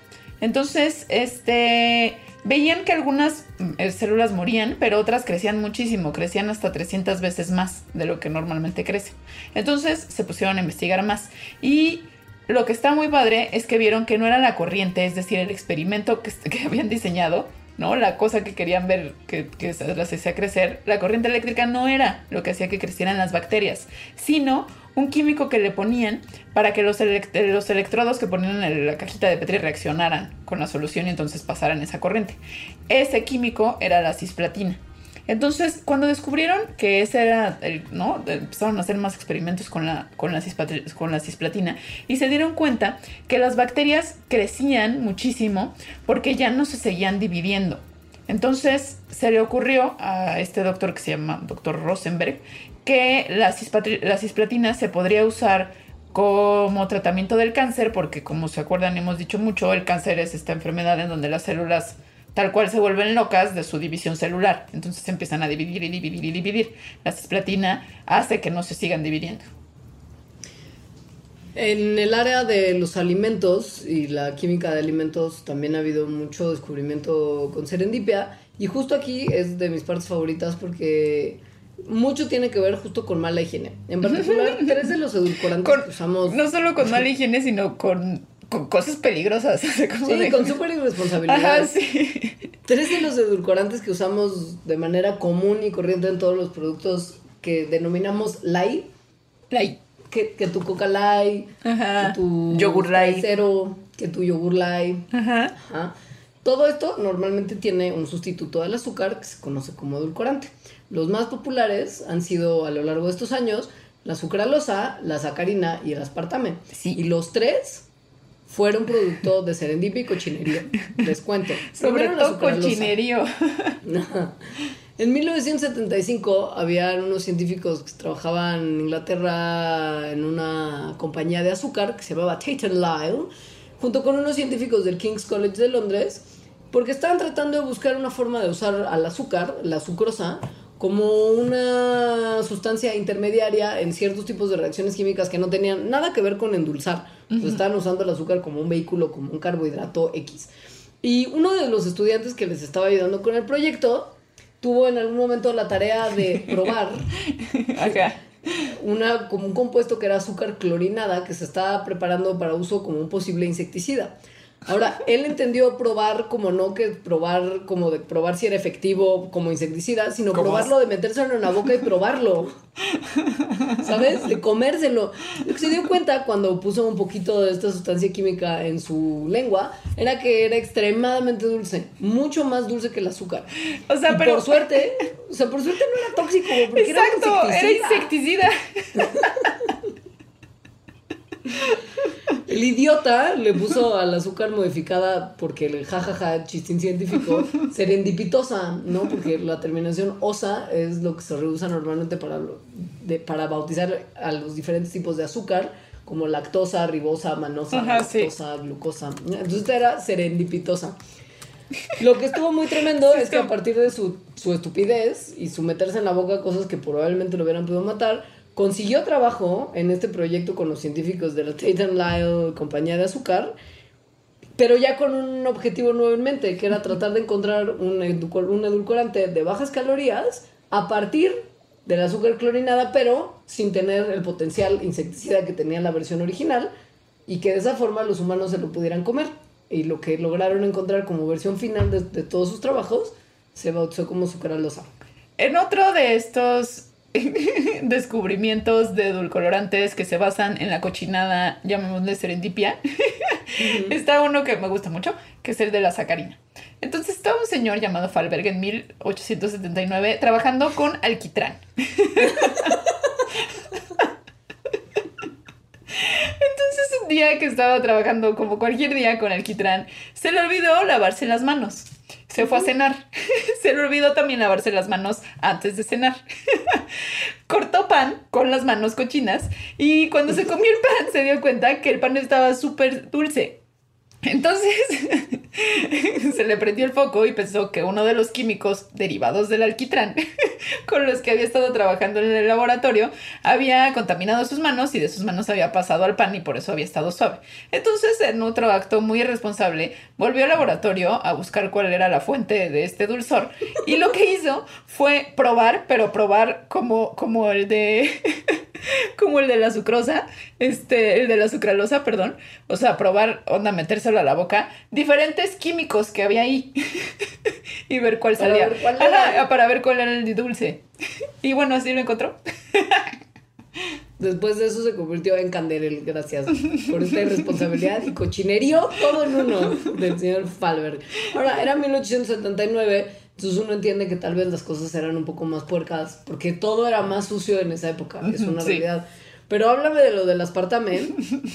Entonces, este, veían que algunas mm, células morían, pero otras crecían muchísimo, crecían hasta 300 veces más de lo que normalmente crece. Entonces se pusieron a investigar más y lo que está muy padre es que vieron que no era la corriente, es decir, el experimento que, que habían diseñado, ¿no? La cosa que querían ver que, que las hacía crecer, la corriente eléctrica no era lo que hacía que crecieran las bacterias, sino un químico que le ponían para que los, elect los electrodos que ponían en la cajita de Petri reaccionaran con la solución y entonces pasaran esa corriente. Ese químico era la cisplatina. Entonces, cuando descubrieron que ese era el, ¿no? Empezaron a hacer más experimentos con la, con, la cisplatina y se dieron cuenta que las bacterias crecían muchísimo porque ya no se seguían dividiendo. Entonces se le ocurrió a este doctor que se llama doctor Rosenberg que la, la cisplatina se podría usar como tratamiento del cáncer porque como se acuerdan hemos dicho mucho, el cáncer es esta enfermedad en donde las células tal cual se vuelven locas de su división celular. Entonces se empiezan a dividir y dividir y dividir. La cisplatina hace que no se sigan dividiendo. En el área de los alimentos y la química de alimentos también ha habido mucho descubrimiento con serendipia. Y justo aquí es de mis partes favoritas porque mucho tiene que ver justo con mala higiene. En particular, tres de los edulcorantes que usamos. No solo con mala higiene, sino con con cosas peligrosas. sí, con súper irresponsabilidad. Ajá, sí. Tres de los edulcorantes que usamos de manera común y corriente en todos los productos que denominamos light. Light. Que, que tu coca light, Ajá. que tu yogur light. Cero, que tu yogur light. Ajá. Ajá. Todo esto normalmente tiene un sustituto del azúcar que se conoce como edulcorante. Los más populares han sido a lo largo de estos años la sucralosa, la sacarina y el aspartame. Sí. Y los tres fueron producto de serendipia y cochinerío. Les cuento. Sobre todo cochinerío. En 1975 había unos científicos que trabajaban en Inglaterra en una compañía de azúcar que se llamaba Tate Lyle, junto con unos científicos del King's College de Londres, porque estaban tratando de buscar una forma de usar al azúcar, la sucrosa, como una sustancia intermediaria en ciertos tipos de reacciones químicas que no tenían nada que ver con endulzar. estaban usando el azúcar como un vehículo, como un carbohidrato X. Y uno de los estudiantes que les estaba ayudando con el proyecto tuvo en algún momento la tarea de probar Una, como un compuesto que era azúcar clorinada que se estaba preparando para uso como un posible insecticida. Ahora, él entendió probar como no que probar, como de probar si era efectivo como insecticida, sino probarlo de metérselo en la boca y probarlo. ¿Sabes? De comérselo. Lo que se dio cuenta cuando puso un poquito de esta sustancia química en su lengua era que era extremadamente dulce. Mucho más dulce que el azúcar. O sea, pero. Por suerte, o sea, por suerte no era tóxico. Porque Exacto, era insecticida. Era insecticida. El idiota le puso al azúcar modificada porque el jajaja chistín científico serendipitosa, ¿no? Porque la terminación osa es lo que se reusa normalmente para, de, para bautizar a los diferentes tipos de azúcar, como lactosa, ribosa, manosa, lactosa, glucosa. Entonces era serendipitosa. Lo que estuvo muy tremendo es que a partir de su, su estupidez y su meterse en la boca cosas que probablemente lo hubieran podido matar, consiguió trabajo en este proyecto con los científicos de la Tate Lyle compañía de azúcar, pero ya con un objetivo nuevo en mente, que era tratar de encontrar un, un edulcorante de bajas calorías a partir del azúcar clorinada, pero sin tener el potencial insecticida que tenía la versión original y que de esa forma los humanos se lo pudieran comer. Y lo que lograron encontrar como versión final de, de todos sus trabajos se bautizó como sucralosa. En otro de estos descubrimientos de edulcorantes que se basan en la cochinada, llamémosle serendipia, está uno que me gusta mucho, que es el de la sacarina. Entonces estaba un señor llamado Falberg en 1879 trabajando con alquitrán. Entonces un día que estaba trabajando como cualquier día con alquitrán, se le olvidó lavarse las manos. Se fue a cenar. Se le olvidó también lavarse las manos antes de cenar. Cortó pan con las manos cochinas y cuando se comió el pan se dio cuenta que el pan estaba súper dulce. Entonces se le prendió el foco y pensó que uno de los químicos derivados del alquitrán con los que había estado trabajando en el laboratorio había contaminado sus manos y de sus manos había pasado al pan y por eso había estado suave. Entonces, en otro acto muy irresponsable, volvió al laboratorio a buscar cuál era la fuente de este dulzor y lo que hizo fue probar, pero probar como, como el de como el de la sucrosa, este, el de la sucralosa, perdón. O sea, probar, onda, a la boca, diferentes químicos que había ahí y ver cuál Para salía. ver cuál Ajá, para ver cuál era el dulce. Y bueno, así lo encontró. Después de eso se convirtió en Canderel, gracias por esta irresponsabilidad y cochinerío todo en uno del señor Falberg. Ahora, era 1879, entonces uno entiende que tal vez las cosas eran un poco más puercas, porque todo era más sucio en esa época, es una Sí. realidad. Pero háblame de lo del aspartame,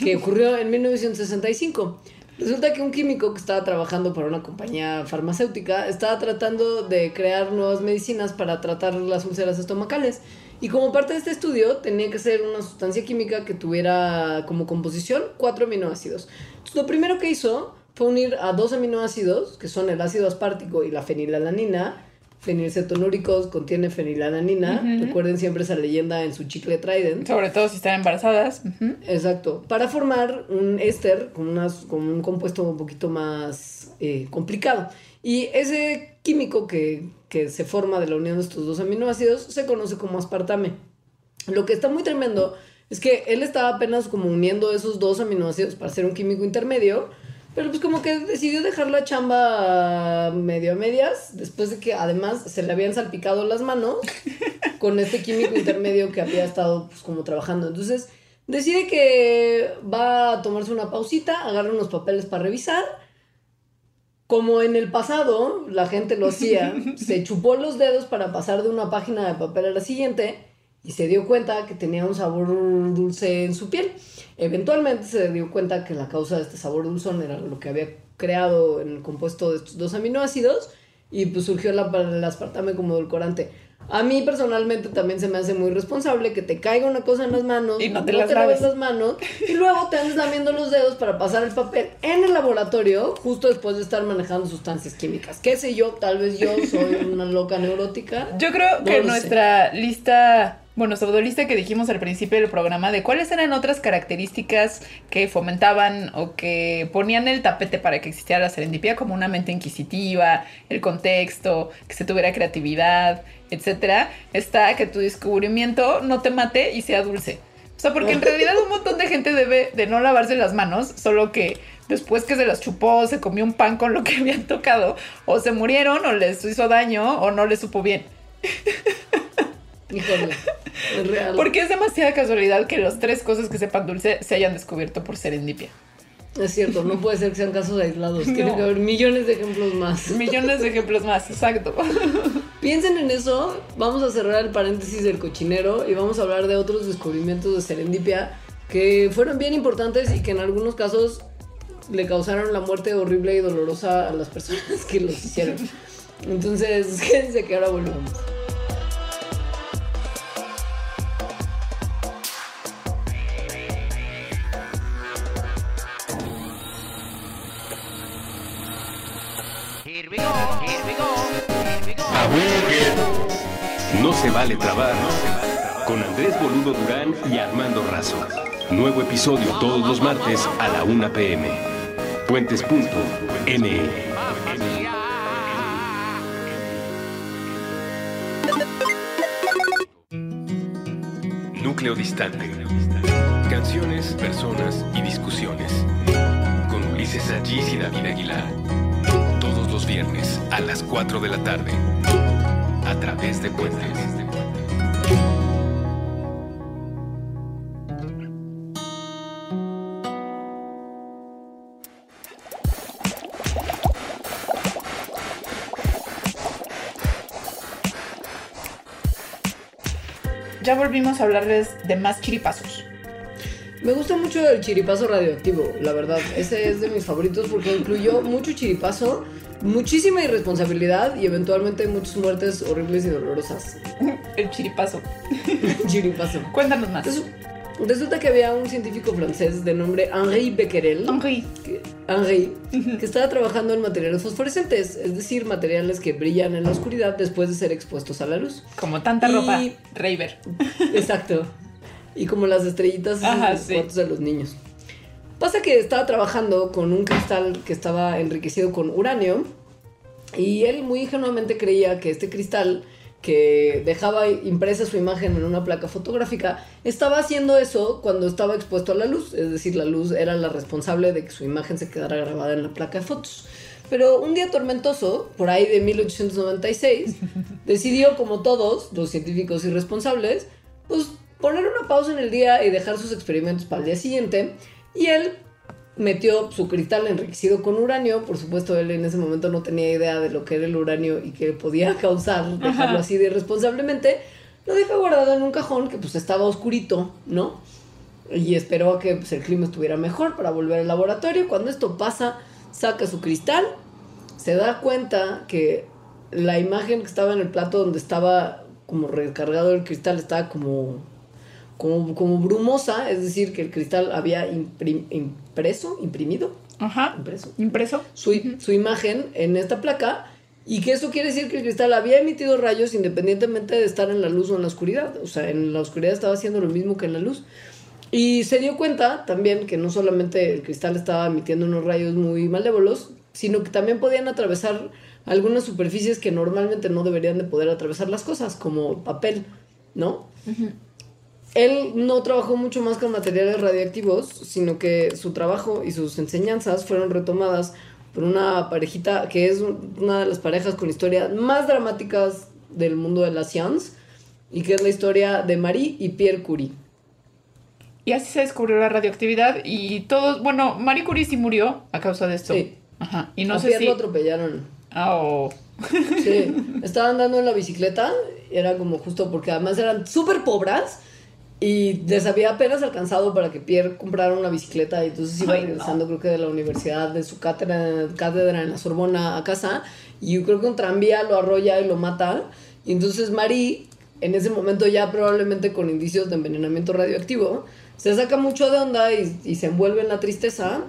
que ocurrió en 1965. Resulta que un químico que estaba trabajando para una compañía farmacéutica estaba tratando de crear nuevas medicinas para tratar las úlceras estomacales. Y como parte de este estudio tenía que ser una sustancia química que tuviera como composición cuatro aminoácidos. Lo primero que hizo fue unir a dos aminoácidos, que son el ácido aspartico y la fenilalanina. Fenilcetonúricos contiene fenilalanina. Recuerden siempre esa leyenda en su chicle Trident. Sobre todo si están embarazadas. Exacto. Para formar un éster con, unas, con un compuesto un poquito más eh, complicado. Y ese químico que, que se forma de la unión de estos dos aminoácidos se conoce como aspartame. Lo que está muy tremendo es que él estaba apenas como uniendo esos dos aminoácidos para hacer un químico intermedio, pero pues como que decidió dejar la chamba medio a medias, después de que además se le habían salpicado las manos con este químico intermedio que había estado pues como trabajando. Entonces decide que va a tomarse una pausita, agarra unos papeles para revisar. Como en el pasado la gente lo hacía, se chupó los dedos para pasar de una página de papel a la siguiente y se dio cuenta que tenía un sabor dulce en su piel. Eventualmente se dio cuenta que la causa de este sabor dulzón era lo que había creado en el compuesto de estos dos aminoácidos y pues surgió la- el aspartame como edulcorante. A mí personalmente también se me hace muy responsable que te caiga una cosa en las manos, Y no te las laves las manos y luego te andes lamiendo los dedos para pasar el papel en el laboratorio justo después de estar manejando sustancias químicas. ¿Qué sé yo? Tal vez yo soy una loca neurótica. Yo creo No que sé. nuestra lista, bueno, pseudolista que dijimos al principio del programa de cuáles eran otras características que fomentaban o que ponían el tapete para que existiera la serendipia, como una mente inquisitiva, el contexto, que se tuviera creatividad, etcétera, está que tu descubrimiento no te mate y sea dulce. O sea, porque en realidad un montón de gente debe de no lavarse las manos, solo que después que se las chupó, se comió un pan con lo que habían tocado, o se murieron, o les hizo daño, o no les supo bien. Híjole, es real. Porque es demasiada casualidad que las tres cosas que sepan dulce se hayan descubierto por serendipia. Es cierto, no puede ser que sean casos aislados. Tiene No. que haber millones de ejemplos más. Millones de ejemplos más, exacto. Piensen en eso. Vamos a cerrar el paréntesis del cochinero y vamos a hablar de otros descubrimientos de serendipia que fueron bien importantes y que en algunos casos le causaron la muerte horrible y dolorosa a las personas que los hicieron. Entonces, quédense que ahora volvemos. No se vale trabar. Con Andrés Boludo Durán y Armando Razo. Nuevo episodio todos los martes a la 1 pm. Puentes.me. Neodistante. Canciones, personas y discusiones. Con Ulises Allís y David Aguilar. Todos los viernes a las 4 de la tarde. A través de Puentes. Ya volvimos a hablarles de más chiripazos. Me gusta mucho el chiripazo radioactivo, la verdad. Ese es de mis favoritos porque incluyó mucho chiripazo, muchísima irresponsabilidad y eventualmente muchas muertes horribles y dolorosas. El chiripazo. chiripazo. Cuéntanos más. Resu- Resulta que había un científico francés de nombre Henri Becquerel. Henri. que, Henri, que estaba trabajando en materiales fosforescentes, es decir, materiales que brillan en la oscuridad después de ser expuestos a la luz. Como tanta Y- ropa. Raver. Exacto. Y como las estrellitas en Ajá, los sí. cuartos de los niños. Pasa que estaba trabajando con un cristal que estaba enriquecido con uranio y él muy ingenuamente creía que este cristal que dejaba impresa su imagen en una placa fotográfica estaba haciendo eso cuando estaba expuesto a la luz, es decir, la luz era la responsable de que su imagen se quedara grabada en la placa de fotos. Pero un día tormentoso, por ahí de 1896, decidió, como todos los científicos irresponsables, pues poner una pausa en el día y dejar sus experimentos para el día siguiente. Y él metió su cristal enriquecido con uranio. Por supuesto, él en ese momento no tenía idea de lo que era el uranio y que podía causar dejarlo Ajá. así de irresponsablemente. Lo dejó guardado en un cajón que pues estaba oscurito, ¿no? Y esperó a que pues, el clima estuviera mejor para volver al laboratorio. Cuando esto pasa, saca su cristal, se da cuenta que la imagen que estaba en el plato donde estaba como recargado el cristal estaba como, como, como brumosa, es decir, que el cristal había imprim- impreso, imprimido, Ajá. impreso, Impreso. su, su imagen en esta placa y que eso quiere decir que el cristal había emitido rayos independientemente de estar en la luz o en la oscuridad. O sea, en la oscuridad estaba haciendo lo mismo que en la luz. Y se dio cuenta también que no solamente el cristal estaba emitiendo unos rayos muy malévolos, sino que también podían atravesar algunas superficies que normalmente no deberían de poder atravesar las cosas, como papel, ¿no? Él no trabajó mucho más con materiales radiactivos, sino que su trabajo y sus enseñanzas fueron retomadas por una parejita que es una de las parejas con historias más dramáticas del mundo de la ciencia y que es la historia de Marie y Pierre Curie. Y así se descubrió la radioactividad y todos, bueno, Marie Curie sí murió a causa de esto. Sí. Ajá. Y no a sé Pierre si... lo atropellaron. Ah, oh. Sí, estaba andando en la bicicleta, era como justo porque además eran súper pobres y les había apenas alcanzado para que Pierre comprara una bicicleta y entonces iba Ay, no. regresando creo que de la universidad, de su cátedra, cátedra en la Sorbona a casa y yo creo que un tranvía lo arrolla y lo mata y entonces Marie, en ese momento ya probablemente con indicios de envenenamiento radioactivo, se saca mucho de onda y, y se envuelve en la tristeza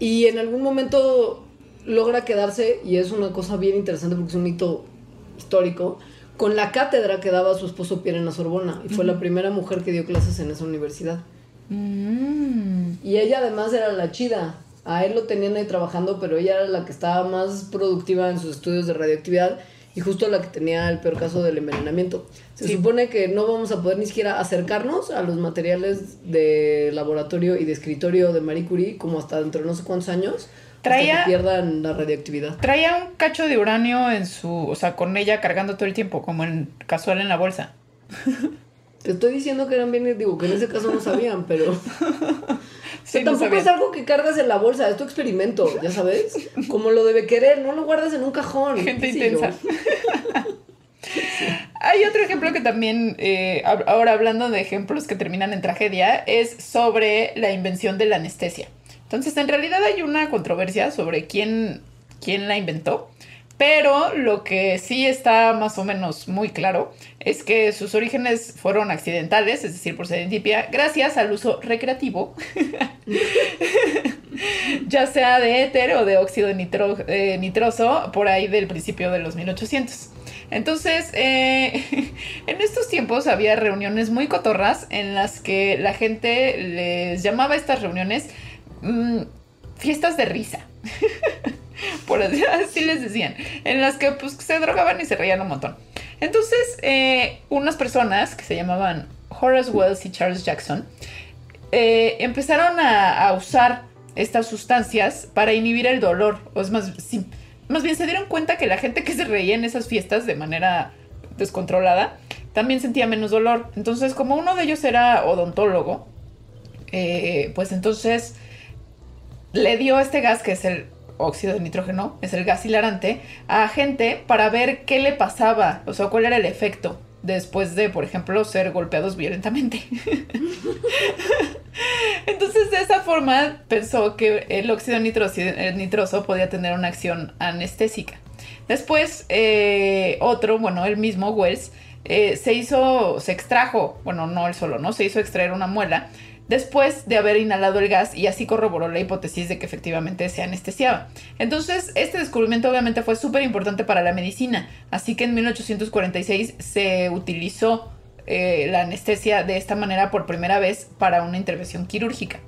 y en algún momento logra quedarse, y es una cosa bien interesante porque es un hito histórico, con la cátedra que daba su esposo Pierre en la Sorbona. Y fue la primera mujer que dio clases en esa universidad. Mm. Y ella además era la chida. A él lo tenían ahí trabajando, pero ella era la que estaba más productiva en sus estudios de radioactividad y justo la que tenía el peor caso del envenenamiento. Se Sí. supone que no vamos a poder ni siquiera acercarnos a los materiales de laboratorio y de escritorio de Marie Curie como hasta dentro de no sé cuántos años. Traía- Hasta que pierdan la radioactividad. Traía un cacho de uranio en su, o sea, con ella cargando todo el tiempo, como en casual en la bolsa. Te estoy diciendo que eran bien, digo que en ese caso no sabían, pero Sí, Pero tampoco es algo que cargas en la bolsa, es tu experimento, ya sabes. Como lo debe querer, no lo guardas en un cajón. Gente intensa. Hay otro ejemplo que también, eh, ahora hablando de ejemplos que terminan en tragedia, es sobre la invención de la anestesia. Entonces, en realidad hay una controversia sobre quién, quién la inventó, pero lo que sí está más o menos muy claro es que sus orígenes fueron accidentales, es decir, por serendipia, gracias al uso recreativo ya sea de éter o de óxido nitro- eh, nitroso, por ahí del principio de los 1800. Entonces, eh, en estos tiempos había reuniones muy cotorras en las que la gente les llamaba a estas reuniones mm, fiestas de risa. por así, así les decían, en las que pues se drogaban y se reían un montón. Entonces, eh, unas personas que se llamaban Horace Wells y Charles Jackson, eh, empezaron a, usar estas sustancias para inhibir el dolor. O es más, más bien se dieron cuenta que la gente que se reía en esas fiestas de manera descontrolada también sentía menos dolor. Entonces, como uno de ellos era odontólogo, eh, pues entonces le dio este gas que es el óxido de nitrógeno, es el gas hilarante, a gente para ver qué le pasaba, o sea, cuál era el efecto después de, por ejemplo, ser golpeados violentamente. Entonces, de esa forma, pensó que el óxido nitroso, el nitroso podía tener una acción anestésica. Después, eh, otro, bueno, el mismo Wells, eh, se hizo, se extrajo, bueno, no él solo, ¿no? Se hizo extraer una muela después de haber inhalado el gas y así corroboró la hipótesis de que efectivamente se anestesiaba. Entonces, este descubrimiento obviamente fue súper importante para la medicina, así que en 1846 se utilizó eh, la anestesia de esta manera por primera vez para una intervención quirúrgica.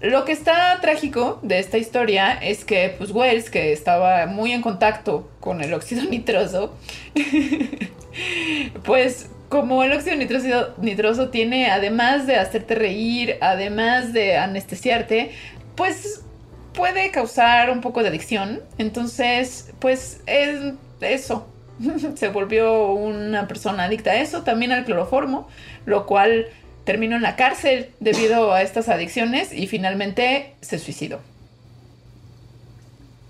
Lo que está trágico de esta historia es que pues Wells, que estaba muy en contacto con el óxido nitroso, pues como el óxido nitroso, nitroso tiene, además de hacerte reír, además de anestesiarte, pues puede causar un poco de adicción. Entonces, pues es eso. Se volvió una persona adicta a eso, también al cloroformo, lo cual terminó en la cárcel debido a estas adicciones y finalmente se suicidó.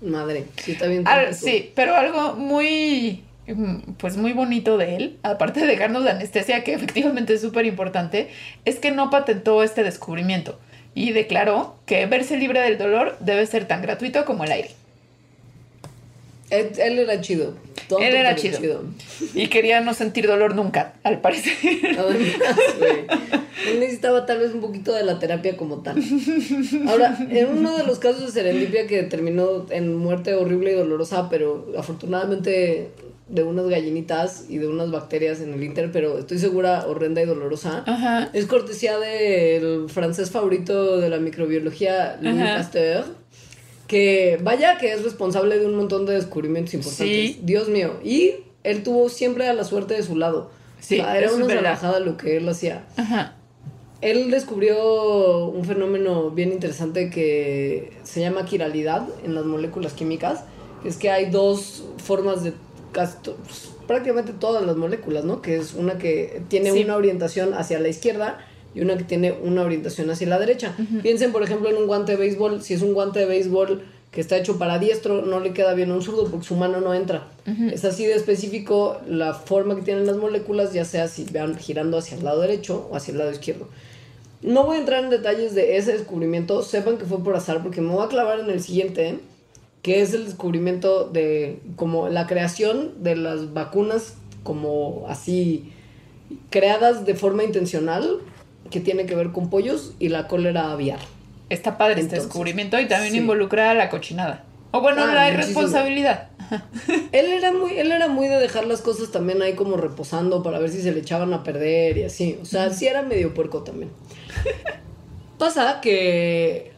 Madre, sí está bien. Sí, pero algo muy, pues muy bonito de él, aparte de dejarnos la anestesia, que efectivamente es súper importante, es que no patentó este descubrimiento y declaró que verse libre del dolor debe ser tan gratuito como el aire. Él, él era chido. Tonto, Él era chido. Y quería no sentir dolor nunca, al parecer. Él necesitaba tal vez un poquito de la terapia como tal. Ahora, en uno de los casos de serendipia que terminó en muerte horrible y dolorosa, pero afortunadamente de unas gallinitas y de unas bacterias en el Inter, pero estoy segura horrenda y dolorosa. Ajá. Es cortesía del francés favorito de la microbiología, Louis Ajá. Pasteur, que vaya que es responsable de un montón de descubrimientos importantes. Sí. Dios mío. Y él tuvo siempre a la suerte de su lado. Sí, O sea, era una salvajada lo que él hacía. Ajá. Él descubrió un fenómeno bien interesante que se llama quiralidad en las moléculas químicas. Es que hay dos formas de pues, prácticamente todas las moléculas, ¿no? Que es una que tiene Sí. una orientación hacia la izquierda y una que tiene una orientación hacia la derecha. Piensen, por ejemplo, en un guante de béisbol. Si es un guante de béisbol que está hecho para diestro, no le queda bien a un zurdo porque su mano no entra. Es así de específico la forma que tienen las moléculas, ya sea si van girando hacia el lado derecho o hacia el lado izquierdo. No voy a entrar en detalles de ese descubrimiento, sepan que fue por azar porque me voy a clavar en el siguiente, que es el descubrimiento de como la creación de las vacunas como así creadas de forma intencional que tiene que ver con pollos y la cólera aviar. Está padre este descubrimiento y también sí. involucra a la cochinada. O bueno, Ah, la irresponsabilidad. Él era muy él era muy de dejar las cosas también ahí como reposando para ver si se le echaban a perder y así, o sea, sí era medio puerco también. Pasa que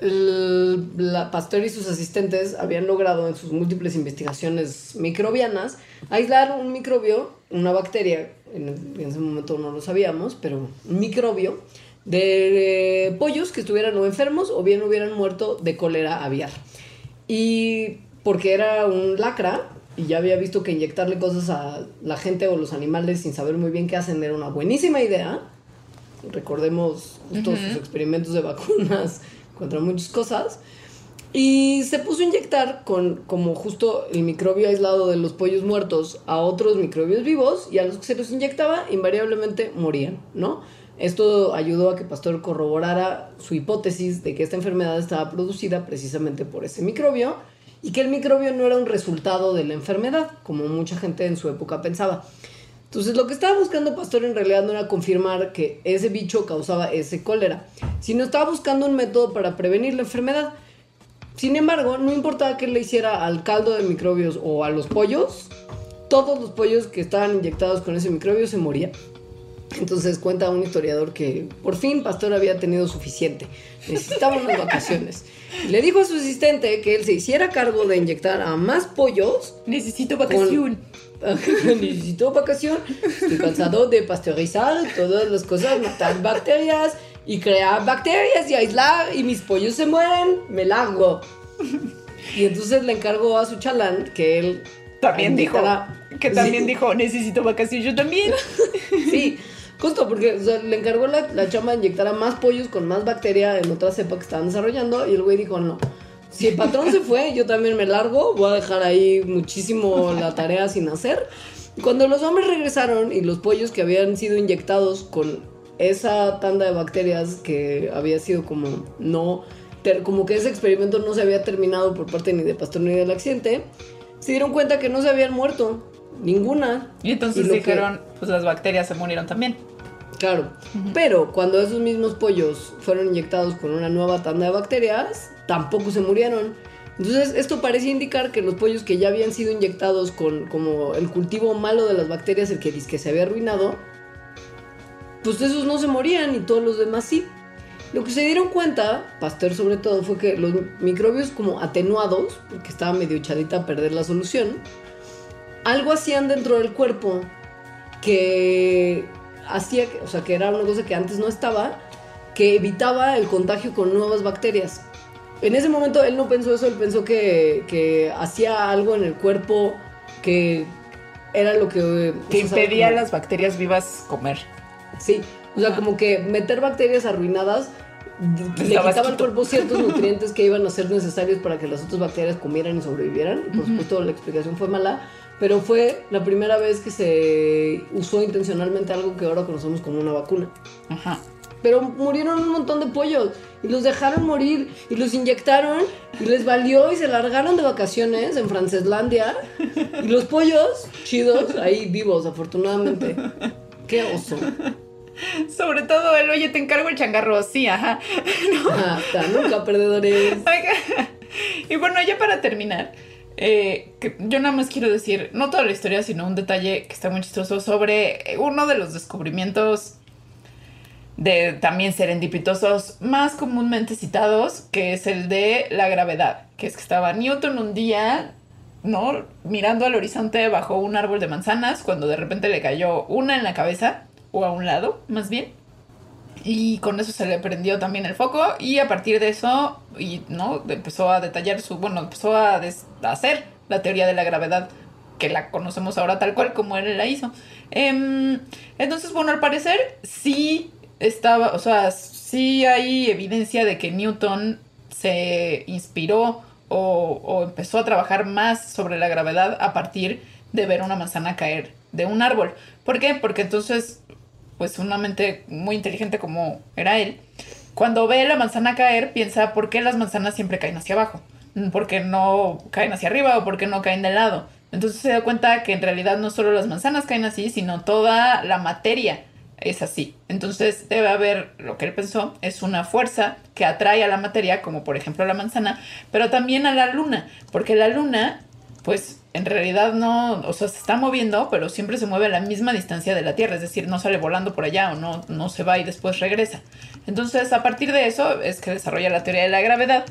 la Pasteur y sus asistentes habían logrado en sus múltiples investigaciones microbianas aislar un microbio, una bacteria, en, en ese momento no lo sabíamos, pero un microbio de eh, pollos que estuvieran o enfermos o bien hubieran muerto de cólera aviar. Y porque era un lacra y ya había visto que inyectarle cosas a la gente o los animales sin saber muy bien qué hacen era una buenísima idea. Recordemos justo sus experimentos de vacunas contra muchas cosas. Y se puso a inyectar con como justo el microbio aislado de los pollos muertos a otros microbios vivos y a los que se los inyectaba invariablemente morían, ¿no? Esto ayudó a que Pastor corroborara su hipótesis de que esta enfermedad estaba producida precisamente por ese microbio y que el microbio no era un resultado de la enfermedad, como mucha gente en su época pensaba. Entonces lo que estaba buscando Pastor en realidad no era confirmar que ese bicho causaba ese cólera, sino estaba buscando un método para prevenir la enfermedad. Sin embargo, no importaba que le hiciera al caldo de microbios o a los pollos, todos los pollos que estaban inyectados con ese microbio se morían. Entonces cuenta un historiador que por fin Pastor había tenido suficiente, necesitaba unas vacaciones. Le dijo a su asistente que él se hiciera cargo de inyectar a más pollos. Necesito vacación. Necesito vacación, estoy cansado de pasteurizar todas las cosas, matar bacterias y crear bacterias y aislar y mis pollos se mueren, me largo. Y entonces le encargó a su chalán que él También dijo. Que también Sí. dijo, necesito vacación yo también. Sí, justo porque o sea, le encargó la, la chamba de inyectar a más pollos con más bacteria en otra cepa que estaban desarrollando y el güey dijo, no, si el patrón se fue, yo también me largo, voy a dejar ahí muchísimo la tarea sin hacer. Y Cuando los hombres regresaron y los pollos que habían sido inyectados con esa tanda de bacterias que había sido como no, como que ese experimento no se había terminado por parte ni de Pastor ni del accidente, se dieron cuenta que no se habían muerto, ninguna. Y entonces que- dijeron, pues las bacterias se murieron también. Claro, pero cuando esos mismos pollos fueron inyectados con una nueva tanda de bacterias, tampoco se murieron. Entonces, esto parece indicar que los pollos que ya habían sido inyectados con como el cultivo malo de las bacterias, el que que se había arruinado, pues esos no se morían y todos los demás sí. Lo que se dieron cuenta, Pasteur sobre todo, fue que los microbios como atenuados, porque estaba medio echadita a perder la solución, algo hacían dentro del cuerpo que hacía, o sea, que era una cosa que antes no estaba, que evitaba el contagio con nuevas bacterias. En ese momento él no pensó eso, él pensó que, que hacía algo en el cuerpo que era lo que... Que o sea, impedía a las bacterias vivas comer. Sí, o sea, como que meter bacterias arruinadas le quitaba al cuerpo ciertos nutrientes que iban a ser necesarios para que las otras bacterias comieran y sobrevivieran. Y por supuesto la explicación fue mala, pero fue la primera vez que se usó intencionalmente algo que ahora conocemos como una vacuna. Ajá. Pero murieron un montón de pollos y los dejaron morir y los inyectaron y les valió y se largaron de vacaciones en Franceslandia. Y los pollos, chidos, ahí vivos, afortunadamente. Qué oso. Sobre todo el, oye, te encargo el changarro. Sí, ajá. Hasta nunca perdedores. Y bueno, ya para terminar, eh, que yo nada más quiero decir, no toda la historia, sino un detalle que está muy chistoso sobre uno de los descubrimientos de también serendipitosos más comúnmente citados, que es el de la gravedad, que es que estaba Newton un día, ¿no? Mirando al horizonte bajo un árbol de manzanas, cuando de repente le cayó una en la cabeza, o a un lado, más bien. Y con eso se le prendió también el foco y a partir de eso, y no, empezó a detallar su, bueno, empezó a, hacer la teoría de la gravedad que la conocemos ahora tal cual como él la hizo. Em, entonces, bueno, al parecer sí estaba, o sea, sí hay evidencia de que Newton se inspiró o, empezó a trabajar más sobre la gravedad a partir de ver una manzana caer de un árbol. ¿Por qué? Porque entonces pues una mente muy inteligente como era él, cuando ve la manzana caer, piensa por qué las manzanas siempre caen hacia abajo, por qué no caen hacia arriba o por qué no caen de lado. Entonces se da cuenta que en realidad no solo las manzanas caen así, sino toda la materia es así. Entonces debe haber, lo que él pensó, es una fuerza que atrae a la materia, como por ejemplo la manzana, pero también a la luna, porque la luna pues en realidad no, o sea, se está moviendo, pero siempre se mueve a la misma distancia de la Tierra, es decir, no sale volando por allá o no, no se va y después regresa. Entonces, a partir de eso es que desarrolla la teoría de la gravedad.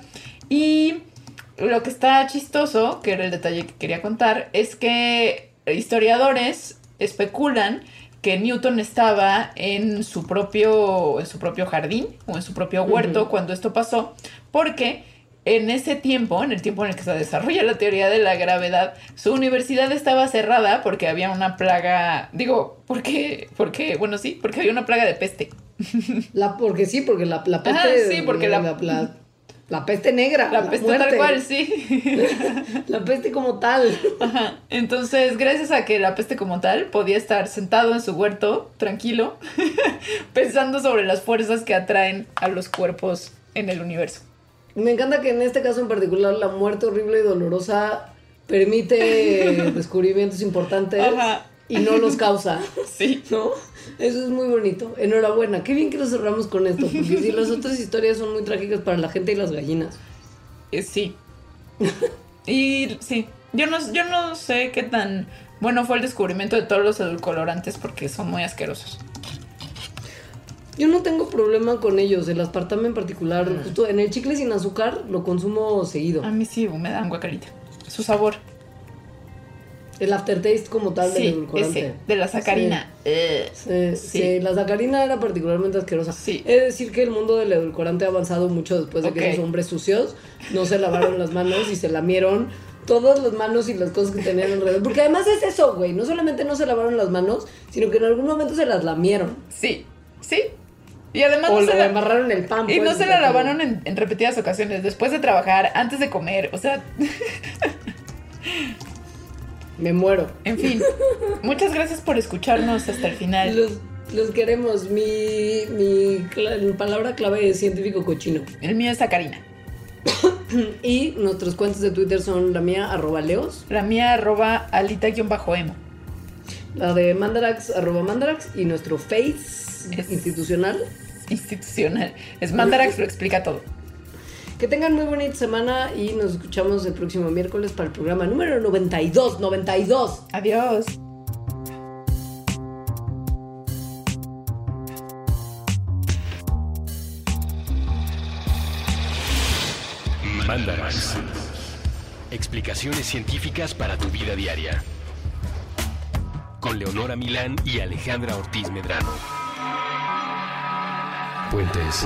Y lo que está chistoso, que era el detalle que quería contar, es que historiadores especulan que Newton estaba en su propio, en su propio jardín o en su propio huerto cuando esto pasó, porque en ese tiempo, en el tiempo en el que se desarrolla la teoría de la gravedad, su universidad estaba cerrada porque había una plaga, digo, porque, porque, bueno, sí, porque había una plaga de peste. La, porque sí, porque la, la peste. Sí, porque la- la, la peste negra. La peste tal muerte. cual, sí. La peste como tal. Ajá. Entonces, gracias a que la peste como tal podía estar sentado en su huerto, tranquilo, pensando sobre las fuerzas que atraen a los cuerpos en el universo. Me encanta que en este caso en particular la muerte horrible y dolorosa permite descubrimientos importantes Ajá. Y no los causa. Sí. ¿No? Eso es muy bonito. Enhorabuena. Qué bien que lo cerramos con esto. Porque si las otras historias son muy trágicas para la gente y las gallinas. Eh, sí. Y sí, yo no, yo no sé qué tan bueno fue el descubrimiento de todos los edulcorantes porque son muy asquerosos. Yo no tengo problema con ellos, el aspartame en particular. Justo en el chicle sin azúcar lo consumo seguido. A mí sí me dan guacarita. Su sabor. El aftertaste como tal del edulcorante. ese, de la sacarina. Eh, Sí, Sí. sí, la sacarina era particularmente asquerosa. Sí. De decir que el mundo del edulcorante ha avanzado mucho después de que esos hombres sucios no se lavaron las manos y se lamieron todas las manos y las cosas que tenían alrededor. Porque además es eso, güey. No solamente no se lavaron las manos, sino que en algún momento se las lamieron. Sí, sí. Y además O no se la, embarraron el pan. y pues, no se la lavaron en, en repetidas ocasiones, después de trabajar, antes de comer, o sea, Me muero. en fin. Muchas gracias por escucharnos hasta el final. Los, los queremos. Mi, mi palabra clave es científico cochino. El mío es sacarina. Y nuestros cuentos de Twitter son la mía, arroba leos. La mía arroba alita-emo. La de Mandarax, arroba Mandarax. Y nuestro face Es- institucional. Institucional. Es Mandarax, lo explica todo. Que tengan muy bonita semana y nos escuchamos el próximo miércoles para el programa número 92. 92. Adiós. Mandarax. Explicaciones científicas para tu vida diaria. Con Leonora Milán y Alejandra Ortiz Medrano. Puentes.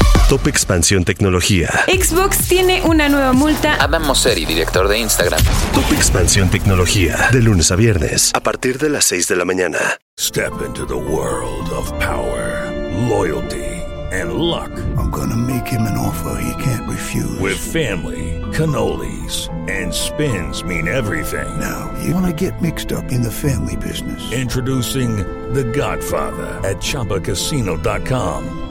Top Expansión Tecnología. Xbox tiene una nueva multa. Adam Mosseri, director de Instagram. Top Expansión Tecnología. De lunes a viernes a partir de las 6 de la mañana. Step into the world of power, loyalty, and luck. I'm gonna make him an offer he can't refuse. With family, cannolis, and spins mean everything. now, you wanna get mixed up in the family business. Introducing The Godfather at ChumbaCasino.com.